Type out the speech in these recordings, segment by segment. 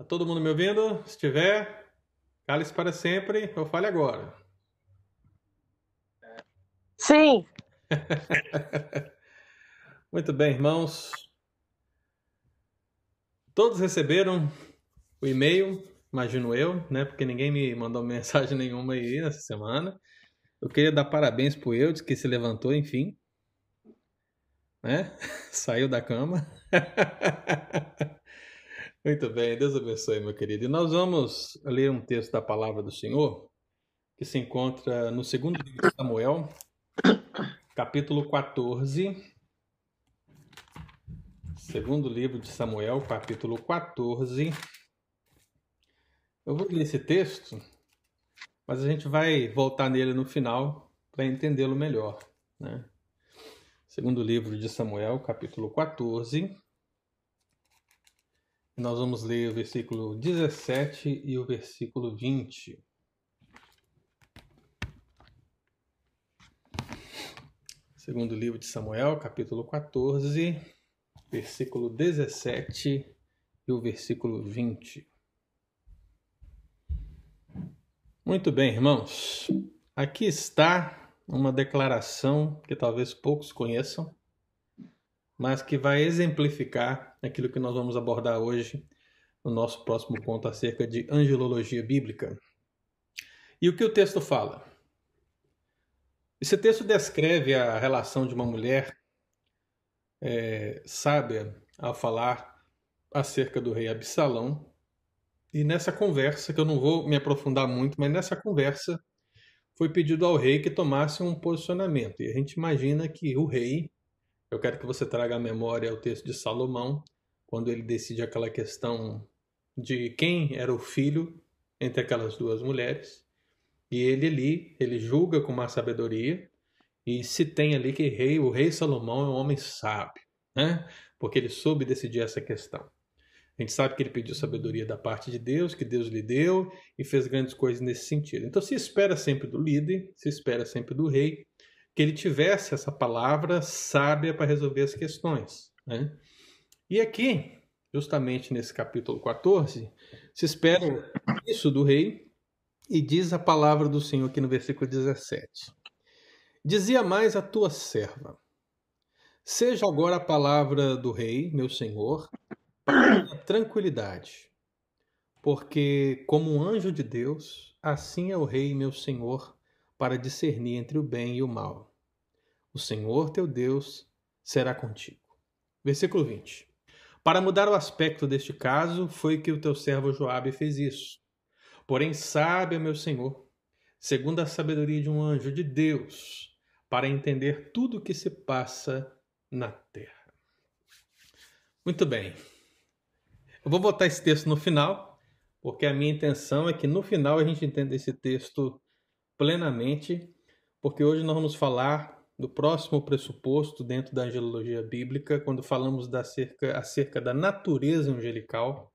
Tá todo mundo me ouvindo? Se tiver, cale-se para sempre ou fale agora. Sim. Muito bem, irmãos. Todos receberam o e-mail, imagino eu, né? Porque ninguém me mandou mensagem nenhuma aí nessa semana. Eu queria dar parabéns pro Eudes, que se levantou, enfim. Né? Saiu da cama. Muito bem, Deus abençoe, meu querido. E nós vamos ler um texto da palavra do Senhor que se encontra no segundo livro de Samuel, capítulo 14. Segundo livro de Samuel, capítulo 14. Eu vou ler esse texto, mas a gente vai voltar nele no final para entendê-lo melhor. Né? Segundo livro de Samuel, capítulo 14. Nós vamos ler o versículo 17 e o versículo 20. Segundo livro de Samuel, capítulo 14, versículo 17 e o versículo 20. Muito bem, irmãos. Aqui está uma declaração que talvez poucos conheçam, mas que vai exemplificar aquilo que nós vamos abordar hoje no nosso próximo ponto acerca de angelologia bíblica. E o que o texto fala? Esse texto descreve a relação de uma mulher é, sábia ao falar acerca do rei Absalão. E nessa conversa, que eu não vou me aprofundar muito, mas nessa conversa foi pedido ao rei que tomasse um posicionamento. E a gente imagina que o rei eu quero que você traga à memória o texto de Salomão, quando ele decide aquela questão de quem era o filho entre aquelas duas mulheres. E ele ali, ele julga com uma sabedoria, e se tem ali que rei, o rei Salomão é um homem sábio, né? Porque ele soube decidir essa questão. A gente sabe que ele pediu sabedoria da parte de Deus, que Deus lhe deu e fez grandes coisas nesse sentido. Então se espera sempre do líder, se espera sempre do rei, que ele tivesse essa palavra sábia para resolver as questões. Né? E aqui, justamente nesse capítulo 14, se espera isso do rei e diz a palavra do Senhor aqui no versículo 17. Dizia mais a tua serva: Seja agora a palavra do rei, meu senhor, para tranquilidade, porque como um anjo de Deus, assim é o rei, meu senhor, para discernir entre o bem e o mal. O Senhor teu Deus será contigo. Versículo 20. Para mudar o aspecto deste caso, foi que o teu servo Joabe fez isso. Porém, sabe, meu Senhor, segundo a sabedoria de um anjo de Deus, para entender tudo o que se passa na terra. Muito bem. Eu vou botar esse texto no final, porque a minha intenção é que no final a gente entenda esse texto plenamente, porque hoje nós vamos falar do próximo pressuposto dentro da angelologia bíblica, quando falamos da acerca, acerca da natureza angelical.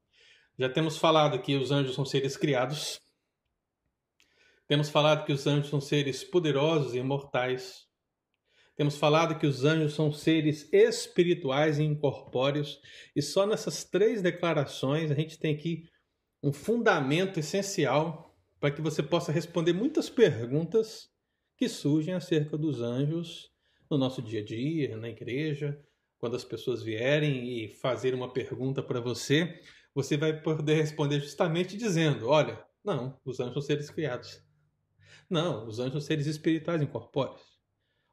Já temos falado que os anjos são seres criados. Temos falado que os anjos são seres poderosos e imortais. Temos falado que os anjos são seres espirituais e incorpóreos. E só nessas três declarações a gente tem aqui um fundamento essencial para que você possa responder muitas perguntas que surgem acerca dos anjos no nosso dia a dia, na igreja. Quando as pessoas vierem e fazer uma pergunta para você, você vai poder responder justamente dizendo: Olha, não, os anjos são seres criados. Não, os anjos são seres espirituais incorpóreos.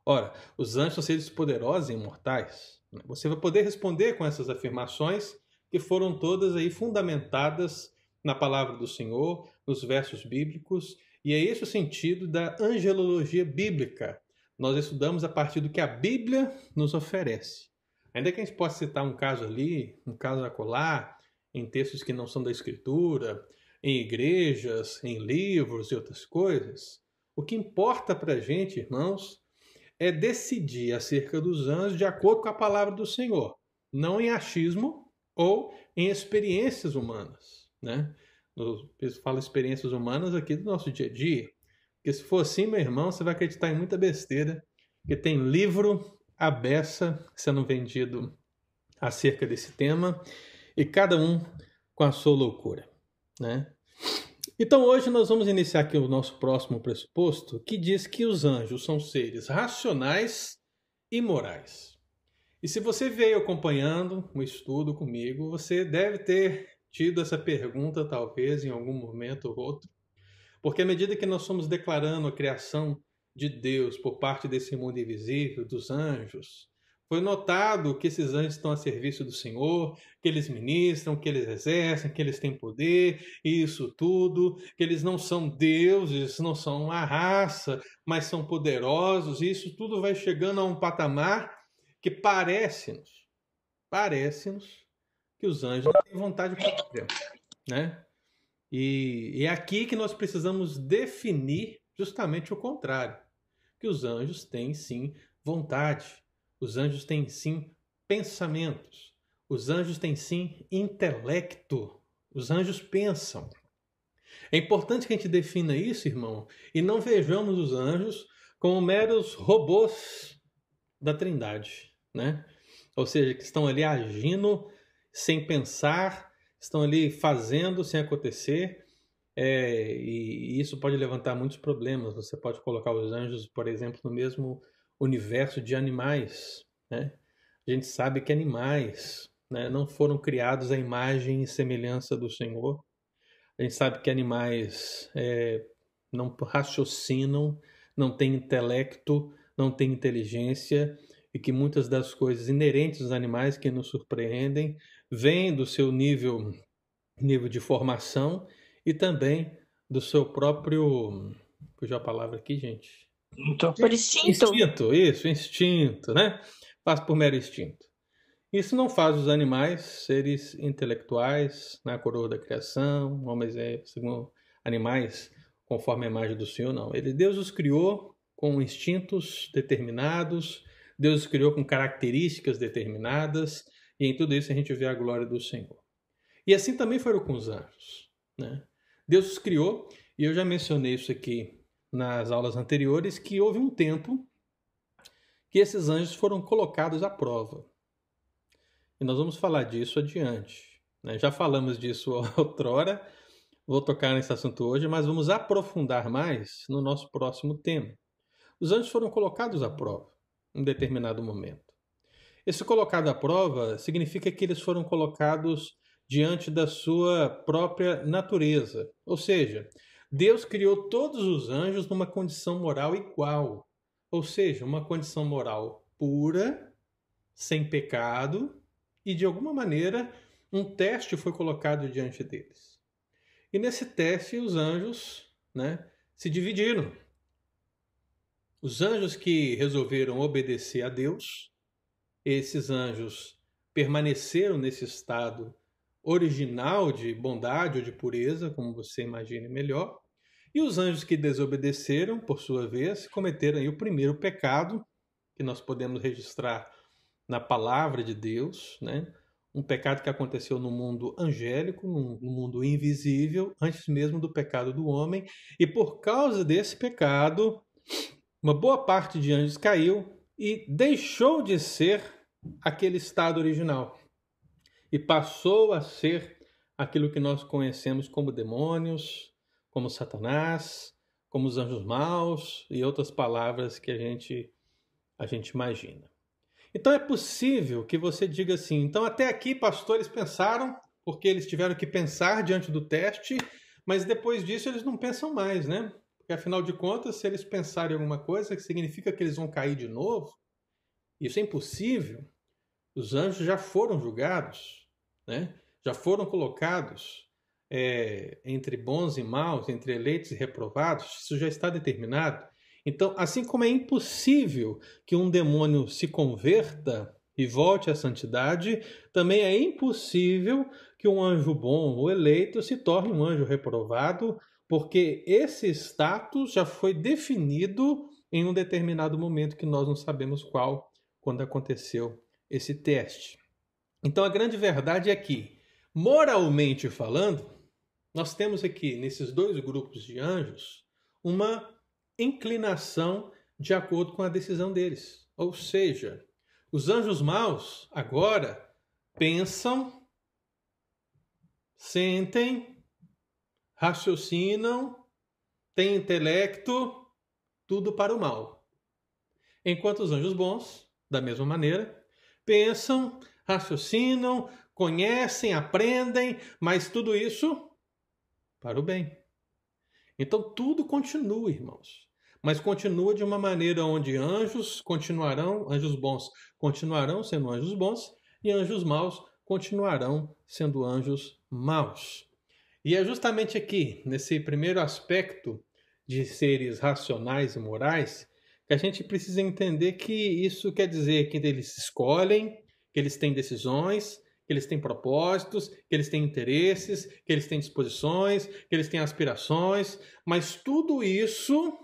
Ora, os anjos são seres poderosos e imortais. Você vai poder responder com essas afirmações que foram todas aí fundamentadas na palavra do Senhor, nos versos bíblicos, e é esse o sentido da angelologia bíblica. Nós estudamos a partir do que a Bíblia nos oferece. Ainda que a gente possa citar um caso ali, um caso acolá, em textos que não são da Escritura, em igrejas, em livros e outras coisas, o que importa para a gente, irmãos, é decidir acerca dos anjos de acordo com a palavra do Senhor, não em achismo ou em experiências humanas né? Eu falo experiências humanas aqui do nosso dia a dia. Porque se for assim, meu irmão, você vai acreditar em muita besteira. Porque tem livro à beça sendo vendido acerca desse tema. E cada um com a sua loucura, né? Então hoje nós vamos iniciar aqui o nosso próximo pressuposto, que diz que os anjos são seres racionais e morais. E se você veio acompanhando o estudo comigo, você deve ter tido essa pergunta talvez em algum momento ou outro, porque à medida que nós somos declarando a criação de Deus por parte desse mundo invisível, dos anjos, foi notado que esses anjos estão a serviço do Senhor, que eles ministram, que eles exercem, que eles têm poder, isso tudo, que eles não são deuses, não são uma raça, mas são poderosos, e isso tudo vai chegando a um patamar que parece-nos, parece-nos que os anjos não têm vontade própria, né? E, e é aqui que nós precisamos definir justamente o contrário, que os anjos têm sim vontade os anjos têm sim pensamentos. Os anjos têm sim intelecto. Os anjos pensam. É importante que a gente defina isso, irmão, e não vejamos os anjos como meros robôs da Trindade, né? Ou seja, que estão ali agindo sem pensar, estão ali fazendo sem acontecer, é, e isso pode levantar muitos problemas. Você pode colocar os anjos, por exemplo, no mesmo universo de animais. Né? A gente sabe que animais né, não foram criados à imagem e semelhança do Senhor. A gente sabe que animais é, não raciocinam, não têm intelecto, não têm inteligência e que muitas das coisas inerentes aos animais que nos surpreendem vêm do seu nível, nível de formação e também do seu próprio. Fugiu a palavra aqui, gente? Então, por instinto. Instinto, isso, instinto, né? Faz por mero instinto. Isso não faz os animais seres intelectuais na coroa da criação, homens é, segundo animais conforme a imagem do Senhor, não. Ele, Deus os criou com instintos determinados, Deus os criou com características determinadas, e em tudo isso a gente vê a glória do Senhor. E assim também foram com os anjos. Né? Deus os criou, e eu já mencionei isso aqui nas aulas anteriores que houve um tempo que esses anjos foram colocados à prova. E nós vamos falar disso adiante. Né? Já falamos disso outrora, vou tocar nesse assunto hoje, mas vamos aprofundar mais no nosso próximo tema. Os anjos foram colocados à prova em determinado momento. Esse colocado à prova significa que eles foram colocados diante da sua própria natureza, ou seja, Deus criou todos os anjos numa condição moral igual, ou seja, uma condição moral pura, sem pecado, e de alguma maneira um teste foi colocado diante deles. E nesse teste os anjos né, se dividiram. Os anjos que resolveram obedecer a Deus, esses anjos permaneceram nesse estado original de bondade ou de pureza, como você imagine melhor, e os anjos que desobedeceram, por sua vez, cometeram o primeiro pecado que nós podemos registrar na palavra de Deus, né? Um pecado que aconteceu no mundo angélico, no mundo invisível, antes mesmo do pecado do homem, e por causa desse pecado, uma boa parte de anjos caiu e deixou de ser aquele estado original e passou a ser aquilo que nós conhecemos como demônios, como Satanás, como os anjos maus e outras palavras que a gente a gente imagina. Então é possível que você diga assim: então até aqui, pastores pensaram, porque eles tiveram que pensar diante do teste, mas depois disso eles não pensam mais, né? Porque afinal de contas, se eles pensarem alguma coisa, significa que eles vão cair de novo. Isso é impossível. Os anjos já foram julgados, né? já foram colocados é, entre bons e maus, entre eleitos e reprovados, isso já está determinado. Então, assim como é impossível que um demônio se converta e volte à santidade, também é impossível que um anjo bom ou eleito se torne um anjo reprovado, porque esse status já foi definido em um determinado momento que nós não sabemos qual, quando aconteceu esse teste. Então a grande verdade é que, moralmente falando, nós temos aqui, nesses dois grupos de anjos, uma inclinação de acordo com a decisão deles. Ou seja, os anjos maus agora pensam sentem, raciocinam, têm intelecto, tudo para o mal. Enquanto os anjos bons, da mesma maneira, pensam, raciocinam, conhecem, aprendem, mas tudo isso para o bem. Então tudo continua, irmãos. Mas continua de uma maneira onde anjos continuarão, anjos bons continuarão sendo anjos bons e anjos maus continuarão sendo anjos maus. E é justamente aqui, nesse primeiro aspecto de seres racionais e morais, a gente precisa entender que isso quer dizer que eles escolhem, que eles têm decisões, que eles têm propósitos, que eles têm interesses, que eles têm disposições, que eles têm aspirações, mas tudo isso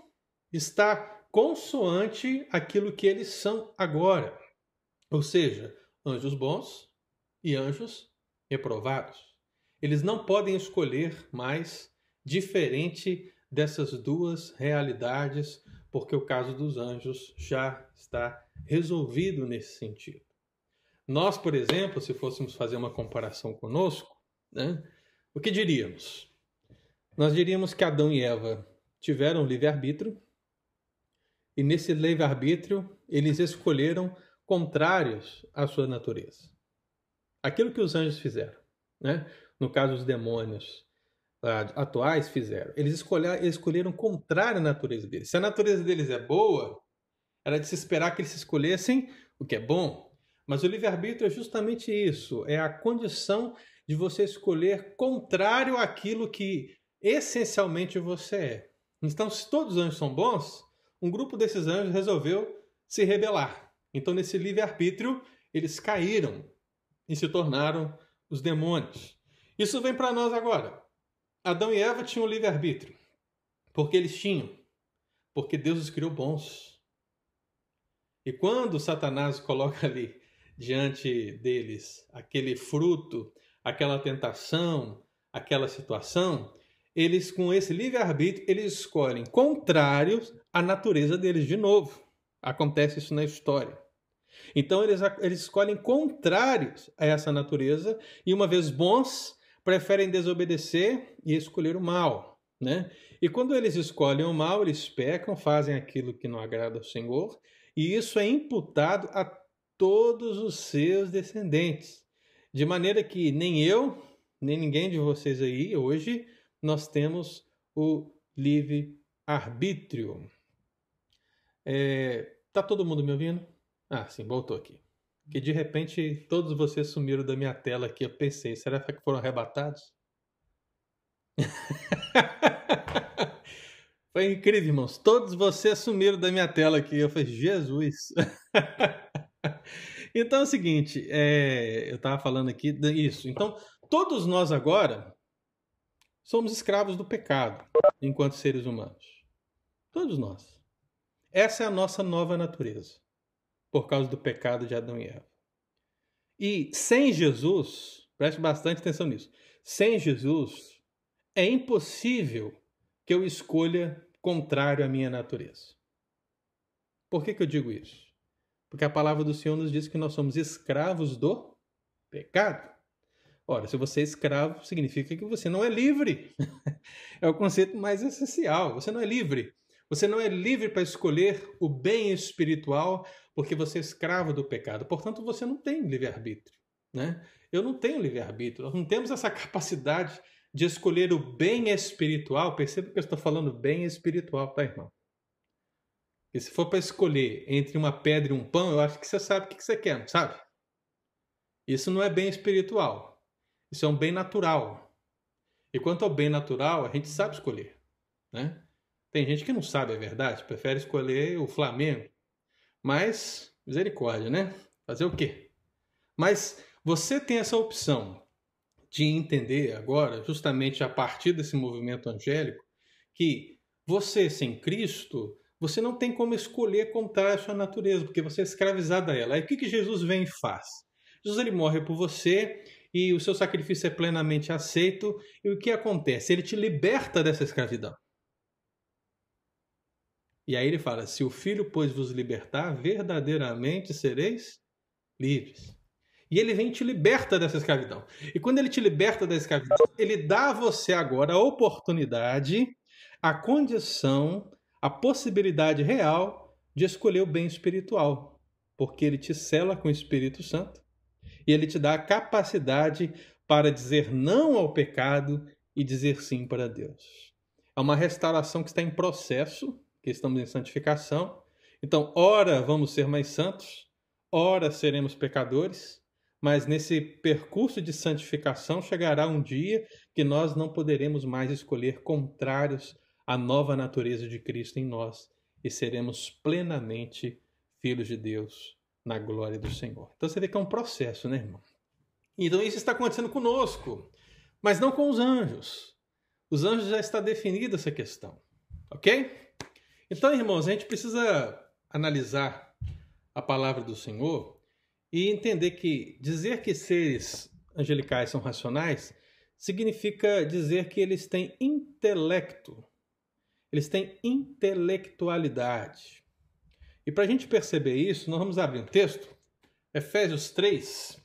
está consoante aquilo que eles são agora. Ou seja, anjos bons e anjos reprovados. Eles não podem escolher mais diferente dessas duas realidades, porque o caso dos anjos já está resolvido nesse sentido. Nós, por exemplo, se fôssemos fazer uma comparação conosco, né, o que diríamos? Nós diríamos que Adão e Eva tiveram livre-arbítrio e nesse livre-arbítrio eles escolheram contrários à sua natureza. Aquilo que os anjos fizeram, né? no caso os demônios atuais fizeram, eles escolheram, escolheram contrário à natureza deles. Se a natureza deles é boa, era de se esperar que eles escolhessem o que é bom. Mas o livre-arbítrio é justamente isso, é a condição de você escolher contrário àquilo que essencialmente você é. Então, se todos os anjos são bons, um grupo desses anjos resolveu se rebelar. Então, nesse livre-arbítrio, eles caíram e se tornaram os demônios. Isso vem para nós agora. Adão e Eva tinham livre-arbítrio. Porque eles tinham. Porque Deus os criou bons. E quando Satanás coloca ali diante deles aquele fruto, aquela tentação, aquela situação, eles com esse livre-arbítrio, eles escolhem contrários à natureza deles de novo. Acontece isso na história. Então eles, eles escolhem contrários a essa natureza e uma vez bons, preferem desobedecer e escolher o mal, né? E quando eles escolhem o mal, eles pecam, fazem aquilo que não agrada ao Senhor, e isso é imputado a todos os seus descendentes. De maneira que nem eu, nem ninguém de vocês aí hoje nós temos o livre arbítrio. É, tá todo mundo me ouvindo? Ah, sim, voltou aqui. Que de repente todos vocês sumiram da minha tela aqui. Eu pensei, será que foram arrebatados? Foi incrível, irmãos. Todos vocês sumiram da minha tela aqui. Eu falei, Jesus. então é o seguinte, é, eu estava falando aqui isso. Então, todos nós agora somos escravos do pecado enquanto seres humanos. Todos nós. Essa é a nossa nova natureza por causa do pecado de Adão e Eva. E sem Jesus, preste bastante atenção nisso, sem Jesus é impossível que eu escolha contrário à minha natureza. Por que, que eu digo isso? Porque a palavra do Senhor nos diz que nós somos escravos do pecado. Ora, se você é escravo, significa que você não é livre. é o conceito mais essencial. Você não é livre. Você não é livre para escolher o bem espiritual porque você é escravo do pecado. Portanto, você não tem livre-arbítrio. Né? Eu não tenho livre-arbítrio. Nós não temos essa capacidade de escolher o bem espiritual. Perceba que eu estou falando bem espiritual, tá, irmão? E se for para escolher entre uma pedra e um pão, eu acho que você sabe o que você quer, sabe? Isso não é bem espiritual. Isso é um bem natural. E quanto ao bem natural, a gente sabe escolher. Né? Tem gente que não sabe a verdade, prefere escolher o Flamengo. Mas, misericórdia, né? Fazer o quê? Mas você tem essa opção de entender agora, justamente a partir desse movimento angélico, que você sem Cristo, você não tem como escolher contra a sua natureza, porque você é escravizado a ela. Aí o que, que Jesus vem e faz? Jesus ele morre por você e o seu sacrifício é plenamente aceito. E o que acontece? Ele te liberta dessa escravidão. E aí ele fala: Se o Filho, pois, vos libertar, verdadeiramente sereis livres. E ele vem e te liberta dessa escravidão. E quando ele te liberta da escravidão, ele dá a você agora a oportunidade, a condição, a possibilidade real de escolher o bem espiritual. Porque ele te cela com o Espírito Santo e ele te dá a capacidade para dizer não ao pecado e dizer sim para Deus. É uma restauração que está em processo, que estamos em santificação. Então, ora vamos ser mais santos, ora seremos pecadores, mas nesse percurso de santificação chegará um dia que nós não poderemos mais escolher contrários à nova natureza de Cristo em nós e seremos plenamente filhos de Deus na glória do Senhor. Então você vê que é um processo, né, irmão? Então isso está acontecendo conosco, mas não com os anjos. Os anjos já está definida essa questão, ok? Então, irmãos, a gente precisa analisar a palavra do Senhor e entender que dizer que seres angelicais são racionais significa dizer que eles têm intelecto, eles têm intelectualidade. E para a gente perceber isso, nós vamos abrir um texto, Efésios 3.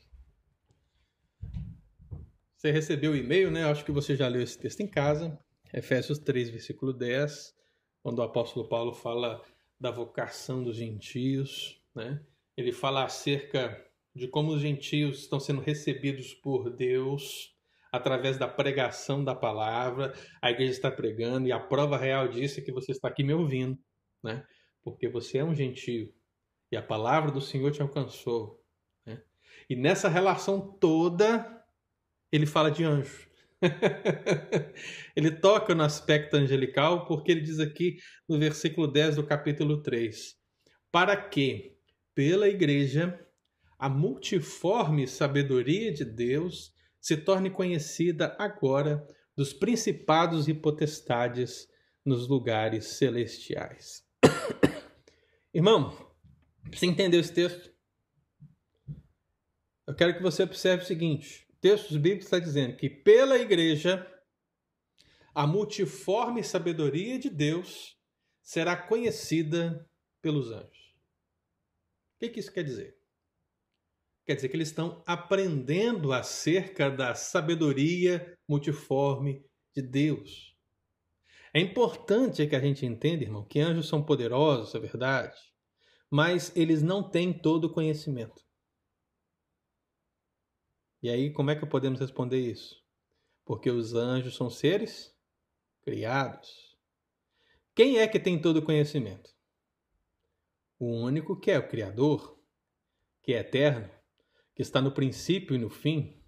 Você recebeu o e-mail, né? acho que você já leu esse texto em casa. Efésios 3, versículo 10, quando o apóstolo Paulo fala da vocação dos gentios, né? ele fala acerca de como os gentios estão sendo recebidos por Deus através da pregação da palavra. A igreja está pregando e a prova real disso é que você está aqui me ouvindo, né? Porque você é um gentio e a palavra do Senhor te alcançou. Né? E nessa relação toda, ele fala de anjo. ele toca no aspecto angelical porque ele diz aqui no versículo 10 do capítulo 3: Para que pela Igreja, a multiforme sabedoria de Deus se torne conhecida agora dos principados e potestades nos lugares celestiais. Irmão, você entendeu esse texto? Eu quero que você observe o seguinte: o texto bíblicos está dizendo que pela igreja a multiforme sabedoria de Deus será conhecida pelos anjos. O que, que isso quer dizer? Quer dizer que eles estão aprendendo acerca da sabedoria multiforme de Deus. É importante que a gente entenda, irmão, que anjos são poderosos, é verdade, mas eles não têm todo o conhecimento. E aí, como é que podemos responder isso? Porque os anjos são seres criados. Quem é que tem todo o conhecimento? o único que é o Criador, que é eterno, que está no princípio e no fim,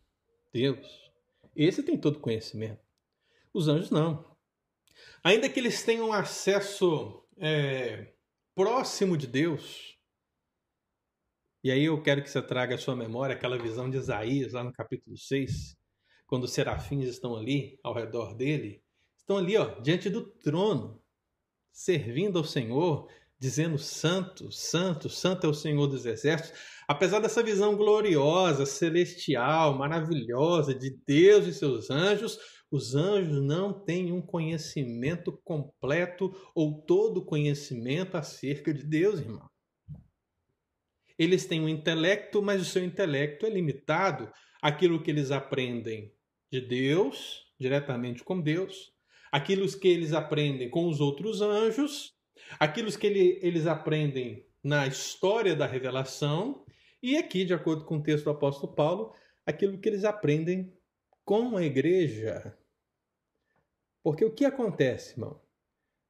Deus. Esse tem todo conhecimento. Os anjos não. Ainda que eles tenham acesso é, próximo de Deus, e aí eu quero que você traga à sua memória aquela visão de Isaías, lá no capítulo 6, quando os serafins estão ali ao redor dele, estão ali, ó, diante do trono, servindo ao Senhor, dizendo santo, santo, santo é o Senhor dos exércitos. Apesar dessa visão gloriosa, celestial, maravilhosa de Deus e seus anjos, os anjos não têm um conhecimento completo ou todo conhecimento acerca de Deus, irmão. Eles têm um intelecto, mas o seu intelecto é limitado àquilo que eles aprendem de Deus, diretamente com Deus, aquilo que eles aprendem com os outros anjos aquilo que ele, eles aprendem na história da revelação e aqui, de acordo com o texto do apóstolo Paulo, aquilo que eles aprendem com a igreja. Porque o que acontece, irmão?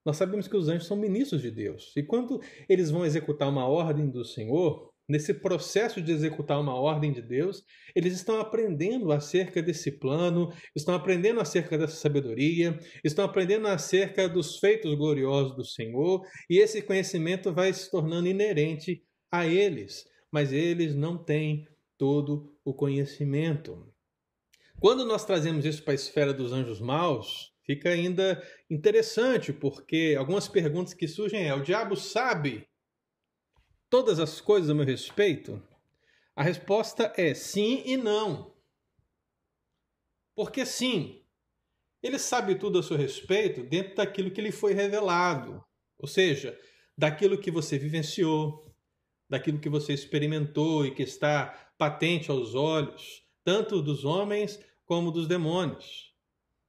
Nós sabemos que os anjos são ministros de Deus. E quando eles vão executar uma ordem do Senhor, nesse processo de executar uma ordem de Deus, eles estão aprendendo acerca desse plano, estão aprendendo acerca dessa sabedoria, estão aprendendo acerca dos feitos gloriosos do Senhor, e esse conhecimento vai se tornando inerente a eles, mas eles não têm todo o conhecimento. Quando nós trazemos isso para a esfera dos anjos maus, fica ainda interessante, porque algumas perguntas que surgem é: o diabo sabe todas as coisas a meu respeito? A resposta é sim e não. Porque sim, ele sabe tudo a seu respeito dentro daquilo que lhe foi revelado, ou seja, daquilo que você vivenciou, daquilo que você experimentou e que está patente aos olhos, tanto dos homens como dos demônios.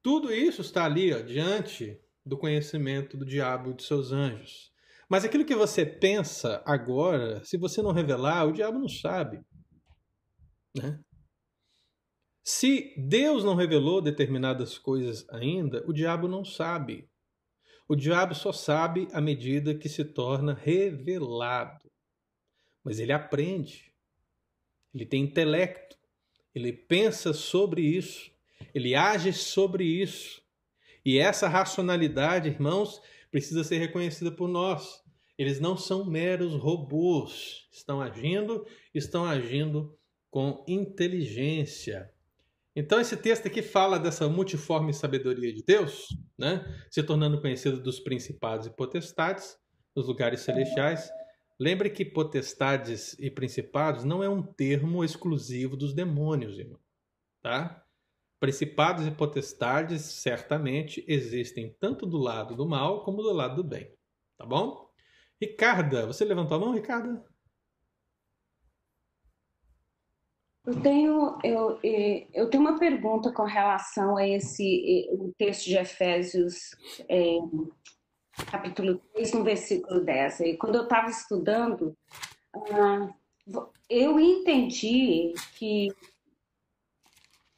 Tudo isso está ali ó, diante do conhecimento do diabo e de seus anjos. Mas aquilo que você pensa agora, se você não revelar, o diabo não sabe. Né? Se Deus não revelou determinadas coisas ainda, o diabo não sabe. O diabo só sabe à medida que se torna revelado. Mas ele aprende. Ele tem intelecto. Ele pensa sobre isso. Ele age sobre isso. E essa racionalidade, irmãos, precisa ser reconhecida por nós. Eles não são meros robôs. Estão agindo, estão agindo com inteligência. Então, esse texto aqui fala dessa multiforme sabedoria de Deus, né? se tornando conhecido dos principados e potestades nos lugares celestiais. Lembre que potestades e principados não é um termo exclusivo dos demônios, irmão. Tá? Principados e potestades certamente existem tanto do lado do mal como do lado do bem. Tá bom? Ricarda, você levantou a mão, Ricarda? Eu tenho, eu, eu tenho uma pergunta com relação a esse o texto de Efésios, é, capítulo 3, no versículo 10. E quando eu estava estudando, ah, eu entendi que,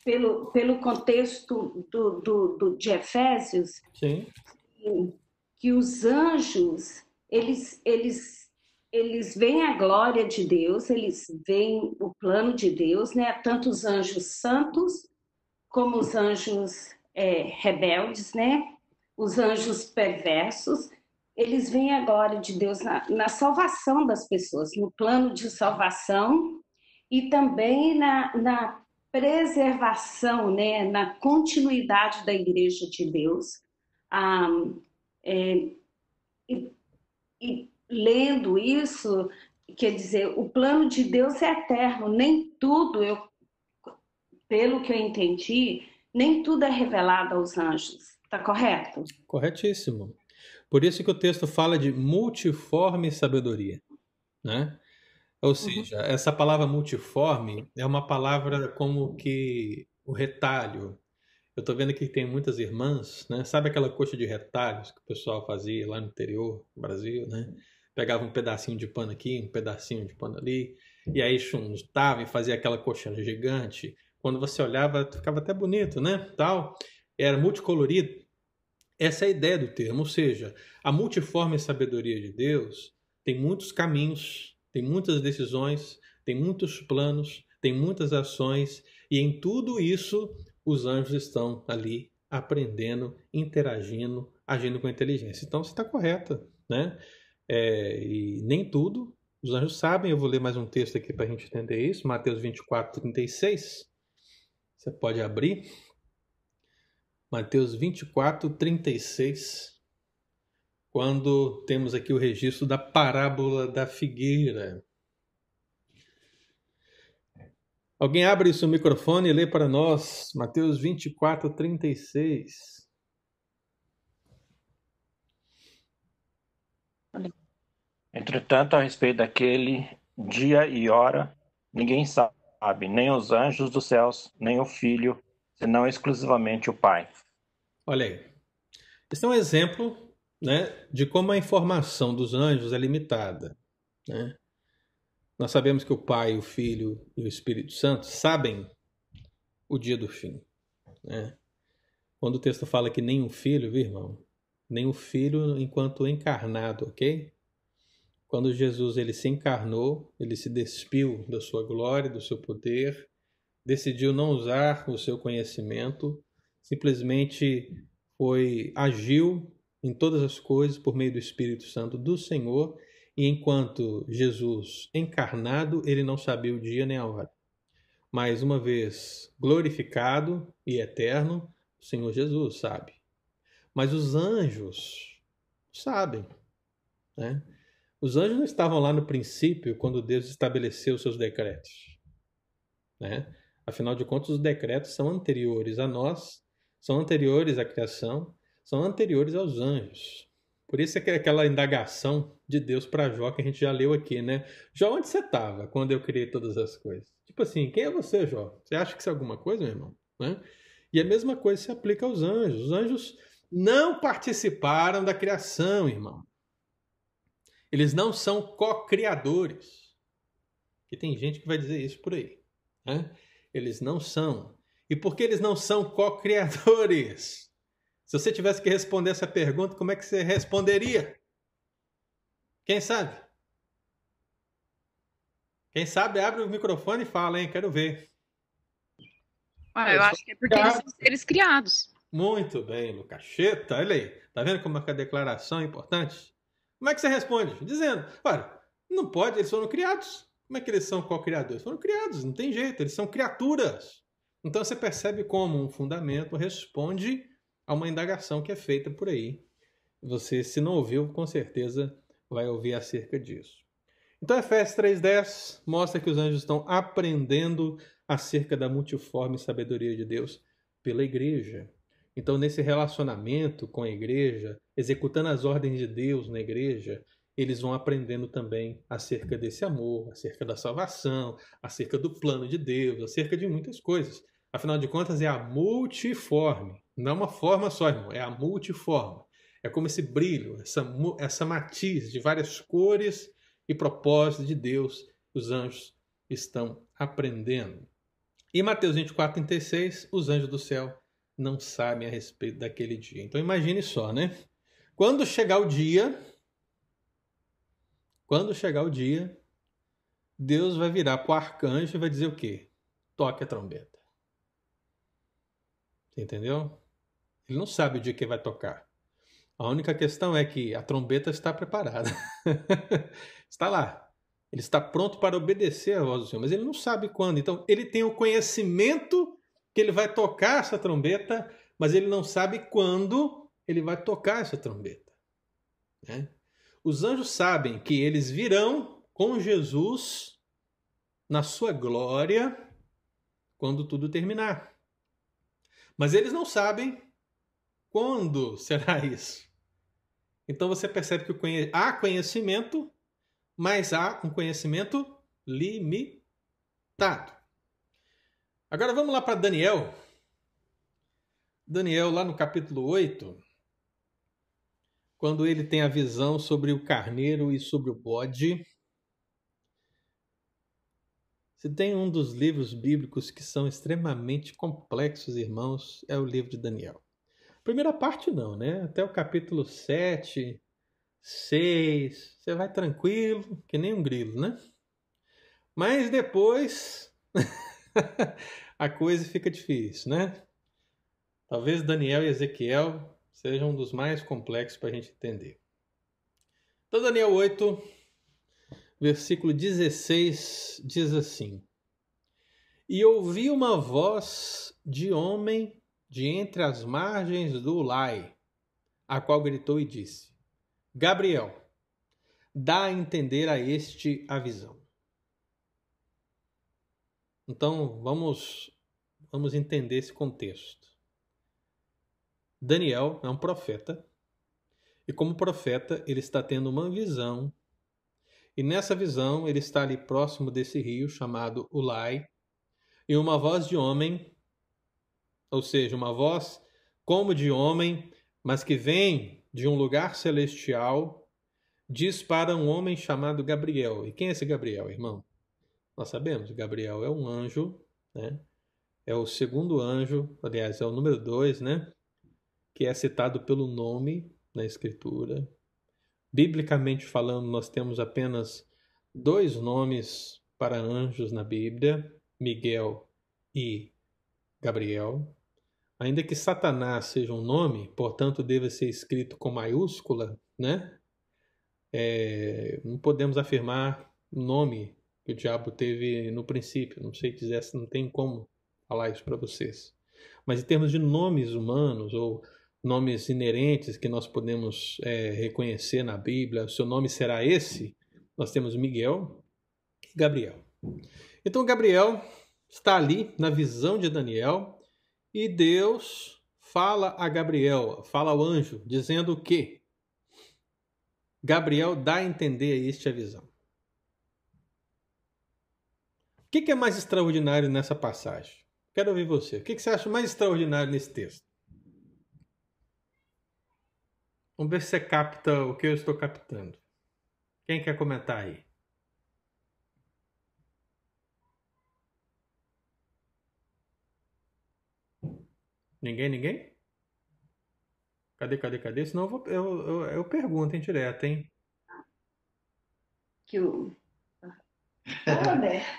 pelo, pelo contexto do, do, do de Efésios. Que, que os anjos, eles, eles eles veem a glória de Deus, eles veem o plano de Deus, né? Tanto os anjos santos como os anjos é, rebeldes, né? Os anjos perversos, eles veem a glória de Deus na, na salvação das pessoas, no plano de salvação e também na, na preservação, né? Na continuidade da Igreja de Deus. Ah, é, e, e lendo isso, quer dizer, o plano de Deus é eterno, nem tudo, eu, pelo que eu entendi, nem tudo é revelado aos anjos. Está correto? Corretíssimo. Por isso que o texto fala de multiforme sabedoria, né? Ou uhum. seja, uhum. essa palavra multiforme é uma palavra como que o retalho. Eu estou vendo que tem muitas irmãs, né? Sabe aquela coxa de retalhos que o pessoal fazia lá no interior do Brasil, né? pegava um pedacinho de pano aqui, um pedacinho de pano ali, e aí juntava e fazia aquela coxinha gigante. Quando você olhava, ficava até bonito, né? Tal. Era multicolorido. Essa é a ideia do termo, ou seja, a multiforme sabedoria de Deus tem muitos caminhos, tem muitas decisões, tem muitos planos, tem muitas ações, e em tudo isso os anjos estão ali aprendendo, interagindo, agindo com inteligência. Então você está correta, né? É, e nem tudo os anjos sabem. Eu vou ler mais um texto aqui para a gente entender isso. Mateus 24, 36. Você pode abrir. Mateus 24, 36. Quando temos aqui o registro da parábola da figueira. Alguém abre seu microfone e lê para nós Mateus 24, 36. Entretanto, a respeito daquele dia e hora, ninguém sabe, nem os anjos dos céus, nem o Filho, senão exclusivamente o Pai. Olha aí. Esse é um exemplo né, de como a informação dos anjos é limitada. Né? Nós sabemos que o Pai, o Filho e o Espírito Santo sabem o dia do fim. Né? Quando o texto fala que nem o Filho, viu, irmão? Nem o Filho enquanto encarnado, ok? Quando Jesus ele se encarnou, ele se despiu da sua glória, do seu poder, decidiu não usar o seu conhecimento, simplesmente foi agiu em todas as coisas por meio do Espírito Santo do Senhor, e enquanto Jesus encarnado, ele não sabia o dia nem a hora. Mas uma vez glorificado e eterno, o Senhor Jesus sabe. Mas os anjos sabem, né? Os anjos não estavam lá no princípio quando Deus estabeleceu seus decretos. Né? Afinal de contas, os decretos são anteriores a nós, são anteriores à criação, são anteriores aos anjos. Por isso é é aquela indagação de Deus para Jó que a gente já leu aqui, né? Jó, onde você estava quando eu criei todas as coisas? Tipo assim, quem é você, Jó? Você acha que isso é alguma coisa, meu irmão? Né? E a mesma coisa se aplica aos anjos. Os anjos não participaram da criação, irmão. Eles não são co-criadores. Que tem gente que vai dizer isso por aí. Né? Eles não são. E por que eles não são co-criadores? Se você tivesse que responder essa pergunta, como é que você responderia? Quem sabe? Quem sabe abre o microfone e fala, hein? Quero ver. Ah, eu acho que é porque eles são seres criados. Muito bem, Lucacheta. Olha aí. Tá vendo como é que a declaração é importante? Como é que você responde? Dizendo, olha, não pode, eles foram criados. Como é que eles são co-criadores? Foram criados, não tem jeito, eles são criaturas. Então você percebe como um fundamento responde a uma indagação que é feita por aí. Você, se não ouviu, com certeza vai ouvir acerca disso. Então, Efésios 3,10 mostra que os anjos estão aprendendo acerca da multiforme sabedoria de Deus pela igreja. Então, nesse relacionamento com a igreja, executando as ordens de Deus na igreja, eles vão aprendendo também acerca desse amor, acerca da salvação, acerca do plano de Deus, acerca de muitas coisas. Afinal de contas, é a multiforme, não é uma forma só, irmão, é a multiforme. É como esse brilho, essa, essa matiz de várias cores e propósitos de Deus, os anjos estão aprendendo. E Mateus 24, 36, os anjos do céu não sabem a respeito daquele dia. Então imagine só, né? Quando chegar o dia, quando chegar o dia, Deus vai virar para o arcanjo e vai dizer o quê? Toque a trombeta. Entendeu? Ele não sabe o dia que vai tocar. A única questão é que a trombeta está preparada. está lá. Ele está pronto para obedecer a voz do Senhor, mas ele não sabe quando. Então, ele tem o conhecimento que ele vai tocar essa trombeta, mas ele não sabe quando ele vai tocar essa trombeta. Né? Os anjos sabem que eles virão com Jesus na sua glória quando tudo terminar. Mas eles não sabem quando será isso? Então você percebe que há conhecimento, mas há um conhecimento limitado. Agora vamos lá para Daniel. Daniel, lá no capítulo 8, quando ele tem a visão sobre o carneiro e sobre o bode. Se tem um dos livros bíblicos que são extremamente complexos, irmãos, é o livro de Daniel. Primeira parte não, né? Até o capítulo 7, 6, você vai tranquilo, que nem um grilo, né? Mas depois a coisa fica difícil, né? Talvez Daniel e Ezequiel sejam um dos mais complexos para a gente entender. Então, Daniel 8, versículo 16 diz assim: E ouvi uma voz de homem de entre as margens do Ulai, a qual gritou e disse: Gabriel, dá a entender a este a visão. Então, vamos vamos entender esse contexto. Daniel é um profeta, e como profeta, ele está tendo uma visão, e nessa visão ele está ali próximo desse rio chamado Ulai, e uma voz de homem ou seja, uma voz como de homem, mas que vem de um lugar celestial, diz para um homem chamado Gabriel. E quem é esse Gabriel, irmão? Nós sabemos, Gabriel é um anjo, né? É o segundo anjo, aliás, é o número dois, né? Que é citado pelo nome na Escritura. Biblicamente falando, nós temos apenas dois nomes para anjos na Bíblia: Miguel e Gabriel. Ainda que Satanás seja um nome, portanto deva ser escrito com maiúscula, né? É, não podemos afirmar o nome que o diabo teve no princípio. Não sei dizer, não tem como falar isso para vocês. Mas em termos de nomes humanos ou nomes inerentes que nós podemos é, reconhecer na Bíblia, o seu nome será esse. Nós temos Miguel e Gabriel. Então Gabriel está ali na visão de Daniel e Deus fala a Gabriel, fala ao anjo, dizendo o quê? Gabriel dá a entender a este a visão. O que, é mais extraordinário nessa passagem? Quero ouvir você. O que, que você acha mais extraordinário nesse texto? Vamos ver se você capta o que eu estou captando. Quem quer comentar aí? Ninguém, ninguém? Cadê, cadê, cadê? Senão eu, vou, eu, eu, eu pergunto em direto, hein? Que o.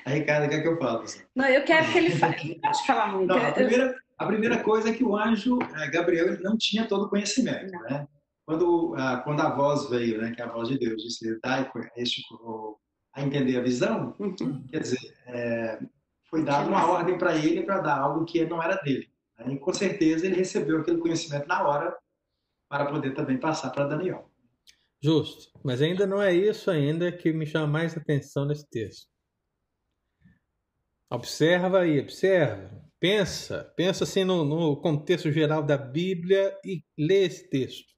A Ricardo quer que eu fale. Não, eu quero que ele fale. Não pode falar muito. Não, a, primeira, a primeira coisa é que o anjo, é, Gabriel, ele não tinha todo o conhecimento, Não. né? Quando a, quando a voz veio, né, que é a voz de Deus, disse, dai este, a entender a visão, Uhum. quer dizer, é, foi dada uma ordem para ele para dar algo que não era dele. E com certeza ele recebeu aquele conhecimento na hora para poder também passar para Daniel. Justo. Mas ainda não é isso ainda que me chama mais atenção nesse texto. Observa aí, observa. Pensa, pensa assim no, no contexto geral da Bíblia e lê esse texto.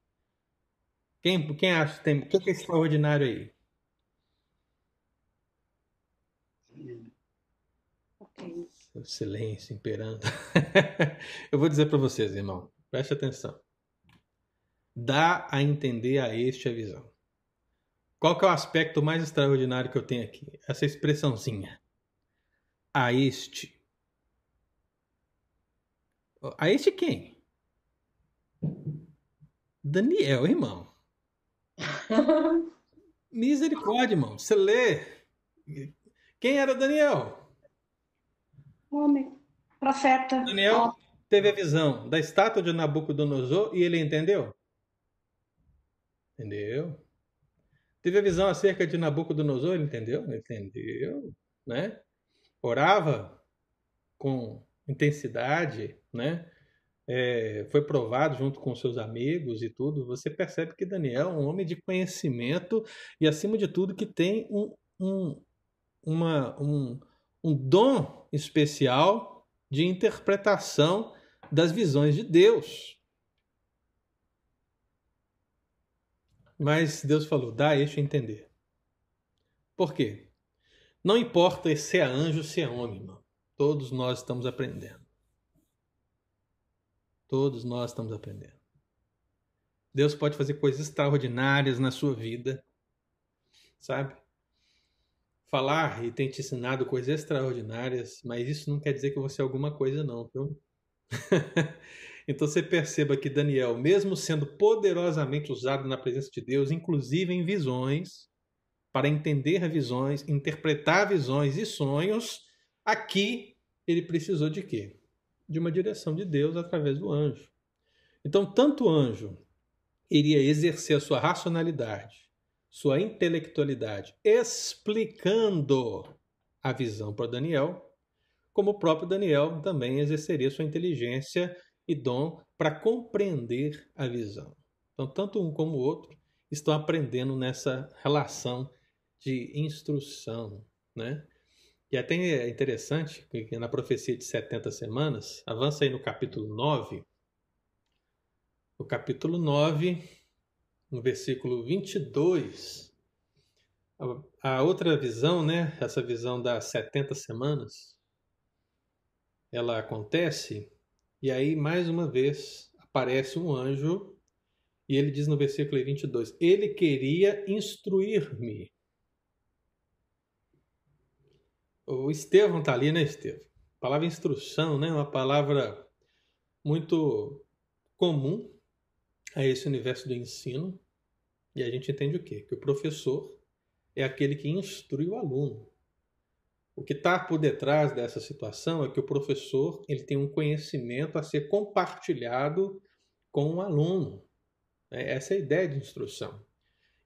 Quem, quem acha que tem. O que é extraordinário aí? Ok. O silêncio imperando. Eu vou dizer para vocês, irmão. Preste atenção. Dá a entender a este a visão. Qual que é o aspecto mais extraordinário que eu tenho aqui? Essa expressãozinha. A este. A este quem? Daniel, irmão. Misericórdia, irmão. Você lê. Quem era Daniel? Homem, profeta. Daniel teve a visão da estátua de Nabucodonosor e ele entendeu? Entendeu? Teve a visão acerca de Nabucodonosor, ele entendeu? Entendeu, né? Orava com intensidade, né? É, foi provado junto com seus amigos e tudo. Você percebe que Daniel é um homem de conhecimento e, acima de tudo, que tem um, um, uma, um, um dom especial de interpretação das visões de Deus. Mas Deus falou: dá este a entender. Por quê? Não importa se é anjo, se é homem, irmão. Todos nós estamos aprendendo. Todos nós estamos aprendendo. Deus pode fazer coisas extraordinárias na sua vida, sabe? Falar e tem te ensinado coisas extraordinárias, mas isso não quer dizer que você é alguma coisa, não, viu? então você perceba que Daniel, mesmo sendo poderosamente usado na presença de Deus, inclusive em visões, para entender visões, interpretar visões e sonhos, aqui ele precisou de quê? De uma direção de Deus através do anjo. Então, tanto o anjo iria exercer a sua racionalidade, sua intelectualidade, explicando a visão para Daniel, como o próprio Daniel também exerceria sua inteligência e dom para compreender a visão. Então, tanto um como o outro estão aprendendo nessa relação de instrução, né? E até é interessante que na profecia de 70 semanas, avança aí no capítulo 9, no capítulo 9, no versículo 22, a, a outra visão, né, essa visão das 70 semanas, ela acontece e aí mais uma vez aparece um anjo e ele diz no versículo 22, ele queria instruir-me. O Estevão está ali, né, Estevão? A palavra instrução, né, uma palavra muito comum a esse universo do ensino. E a gente entende o quê? Que o professor é aquele que instrui o aluno. O que está por detrás dessa situação é que o professor ele tem um conhecimento a ser compartilhado com o aluno. Essa é a ideia de instrução.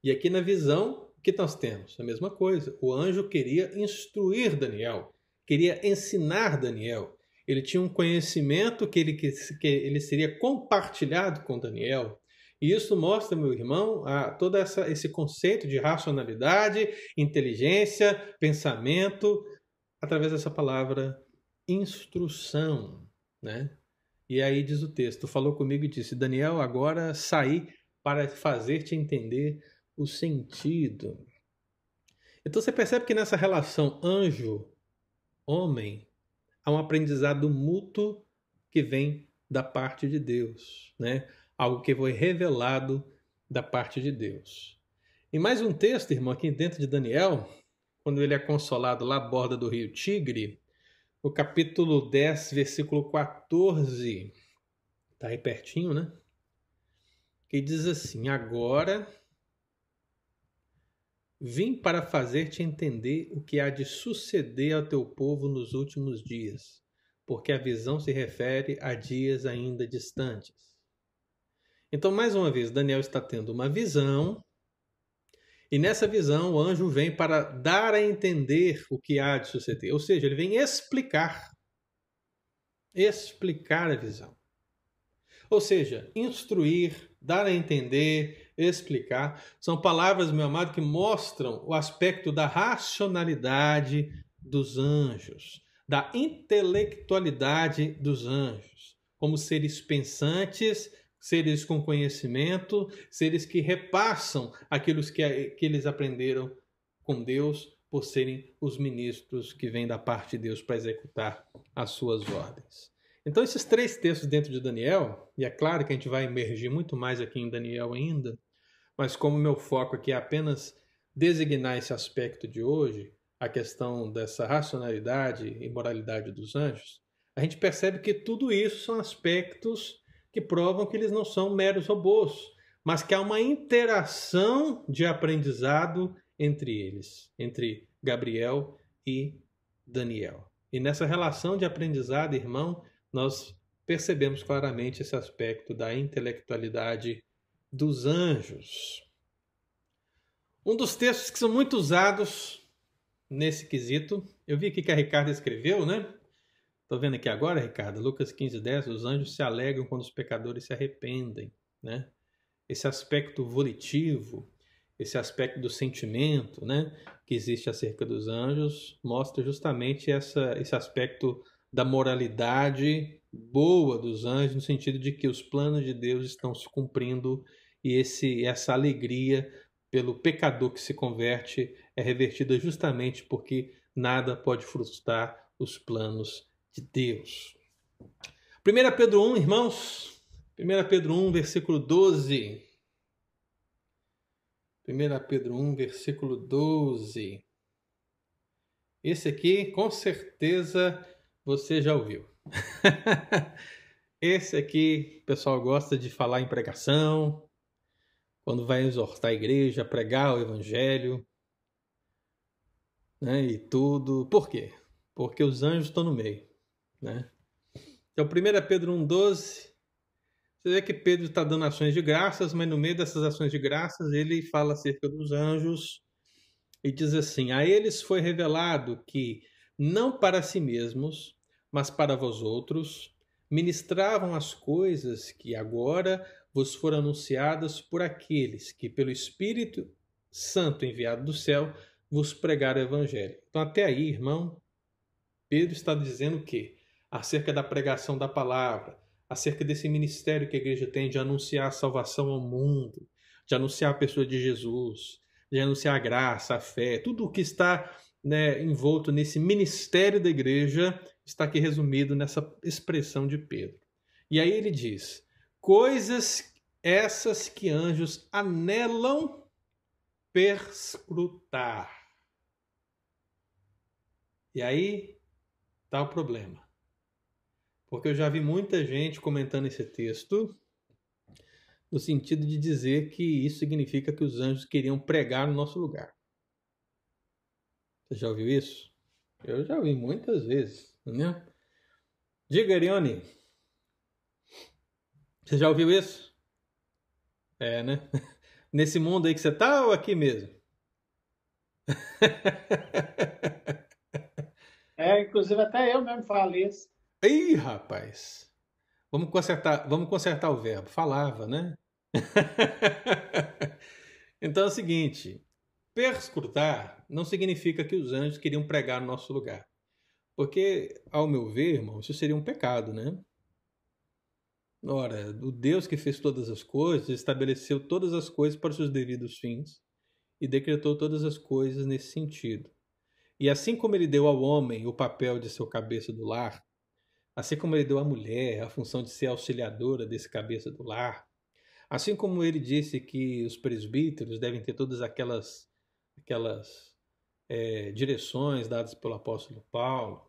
E aqui na visão, o que nós temos? A mesma coisa. O anjo queria instruir Daniel, queria ensinar Daniel. Ele tinha um conhecimento que ele, que ele seria compartilhado com Daniel. E isso mostra, meu irmão, a, todo essa, esse conceito de racionalidade, inteligência, pensamento, através dessa palavra instrução, né? E aí diz o texto, falou comigo e disse, Daniel, agora saí para fazer-te entender o sentido. Então você percebe que nessa relação anjo-homem há um aprendizado mútuo que vem da parte de Deus, né? Algo que foi revelado da parte de Deus. E mais um texto, irmão, aqui dentro de Daniel, quando ele é consolado lá à borda do rio Tigre, no capítulo 10, versículo 14, tá aí pertinho, né? Que diz assim: Agora vim para fazer-te entender o que há de suceder ao teu povo nos últimos dias, porque a visão se refere a dias ainda distantes. Então, mais uma vez, Daniel está tendo uma visão, e nessa visão o anjo vem para dar a entender o que há de suceder, ou seja, ele vem explicar explicar a visão. Ou seja, instruir, dar a entender, explicar, são palavras, meu amado, que mostram o aspecto da racionalidade dos anjos, da intelectualidade dos anjos, como seres pensantes, seres com conhecimento, seres que repassam aquilo que, que eles aprenderam com Deus por serem os ministros que vêm da parte de Deus para executar as suas ordens. Então, esses três textos dentro de Daniel, e é claro que a gente vai emergir muito mais aqui em Daniel ainda, mas como meu foco aqui é apenas designar esse aspecto de hoje, a questão dessa racionalidade e moralidade dos anjos, a gente percebe que tudo isso são aspectos que provam que eles não são meros robôs, mas que há uma interação de aprendizado entre eles, entre Gabriel e Daniel. E nessa relação de aprendizado, irmão, nós percebemos claramente esse aspecto da intelectualidade dos anjos. Um dos textos que são muito usados nesse quesito, eu vi aqui que a Ricardo escreveu, né? Estou vendo aqui agora, Ricardo, Lucas 15, 10, os anjos se alegram quando os pecadores se arrependem, né? Esse aspecto volitivo, esse aspecto do sentimento, né, que existe acerca dos anjos, mostra justamente essa, esse aspecto da moralidade boa dos anjos, no sentido de que os planos de Deus estão se cumprindo e esse, essa alegria pelo pecador que se converte é revertida justamente porque nada pode frustrar os planos de Deus. 1 Pedro 1, irmãos, 1 Pedro 1, versículo 12. 1 Pedro 1, versículo 12. Esse aqui, com certeza, você já ouviu. Esse aqui, o pessoal gosta de falar em pregação, quando vai exortar a igreja, pregar o evangelho, né, e tudo. Por quê? Porque os anjos estão no meio, né? Então, 1 Pedro 1,12, você vê que Pedro está dando ações de graças, mas no meio dessas ações de graças ele fala acerca dos anjos e diz assim: A eles foi revelado que, não para si mesmos, mas para vós outros ministravam as coisas que agora vos foram anunciadas por aqueles que, pelo Espírito Santo enviado do céu, vos pregaram o Evangelho. Então, até aí, irmão, Pedro está dizendo que, acerca da pregação da palavra, acerca desse ministério que a igreja tem de anunciar a salvação ao mundo, de anunciar a pessoa de Jesus, de anunciar a graça, a fé, tudo o que está né, envolto nesse ministério da igreja está aqui resumido nessa expressão de Pedro. E aí ele diz: coisas essas que anjos anelam perscrutar. E aí está o problema. Porque eu já vi muita gente comentando esse texto no sentido de dizer que isso significa que os anjos queriam pregar no nosso lugar. Você já ouviu isso? Eu já ouvi muitas vezes. Entendeu? Diga, Ariane. Você já ouviu isso? É, né? Nesse mundo aí que você tá ou aqui mesmo? É, inclusive até eu mesmo falo isso. Ih, rapaz. Vamos consertar, vamos consertar o verbo. Falava, né? então é o seguinte: perscrutar não significa que os anjos queriam pregar no nosso lugar. Porque, ao meu ver, irmão, isso seria um pecado, né? Ora, o Deus que fez todas as coisas estabeleceu todas as coisas para os seus devidos fins. e decretou todas as coisas nesse sentido. E assim como ele deu ao homem o papel de ser o cabeça do lar, assim como ele deu à mulher a função de ser auxiliadora desse cabeça do lar, assim como ele disse que os presbíteros devem ter todas aquelas, aquelas é, direções dadas pelo apóstolo Paulo,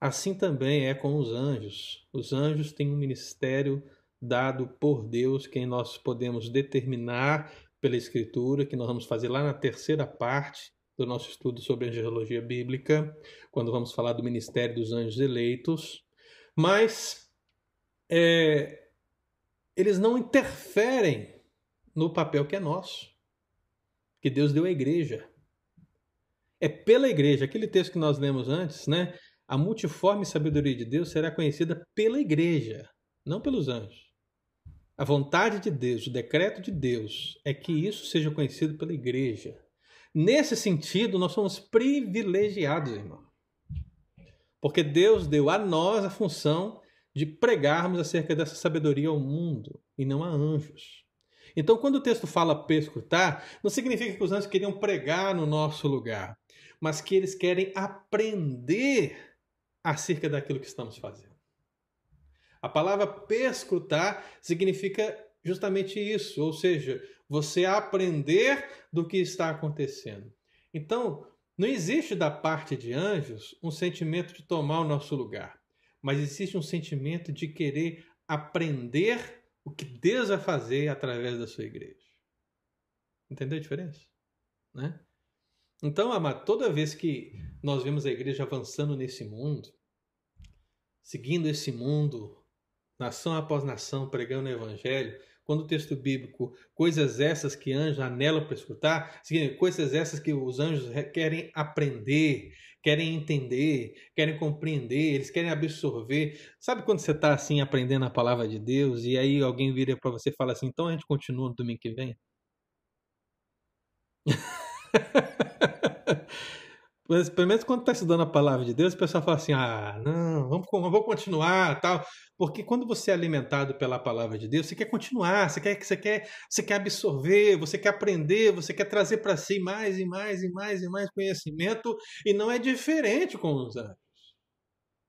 assim também é com os anjos. Os anjos têm um ministério dado por Deus, que nós podemos determinar pela Escritura, que nós vamos fazer lá na terceira parte do nosso estudo sobre angelologia bíblica, quando vamos falar do ministério dos anjos eleitos. Mas é, eles não interferem no papel que é nosso, que Deus deu à igreja. É pela igreja, aquele texto que nós lemos antes, né? A multiforme sabedoria de Deus será conhecida pela igreja, não pelos anjos. A vontade de Deus, o decreto de Deus é que isso seja conhecido pela igreja. Nesse sentido, nós somos privilegiados, irmão. Porque Deus deu a nós a função de pregarmos acerca dessa sabedoria ao mundo e não a anjos. Então, quando o texto fala perscrutar, não significa que os anjos queriam pregar no nosso lugar, mas que eles querem aprender acerca daquilo que estamos fazendo. A palavra perscrutar significa justamente isso, ou seja, você aprender do que está acontecendo. Então, não existe da parte de anjos um sentimento de tomar o nosso lugar, mas existe um sentimento de querer aprender o que Deus vai fazer através da sua igreja. Entendeu a diferença? Né? Então, amado, toda vez que nós vemos a igreja avançando nesse mundo, seguindo esse mundo nação após nação, pregando o evangelho, quando o texto bíblico, coisas essas que anjos anelam para escutar, coisas essas que os anjos querem aprender, querem entender, querem compreender, eles querem absorver. Sabe quando você está assim aprendendo a palavra de Deus e aí alguém vira para você e fala assim: então a gente continua no domingo que vem? Mas, pelo menos quando está estudando a palavra de Deus, o pessoal fala assim: ah, não, vamos, vamos continuar, tal. Porque quando você é alimentado pela palavra de Deus, você quer continuar, você quer, você quer, você quer absorver, você quer aprender, você quer trazer para si mais e mais e mais e mais conhecimento, e não é diferente com os anjos.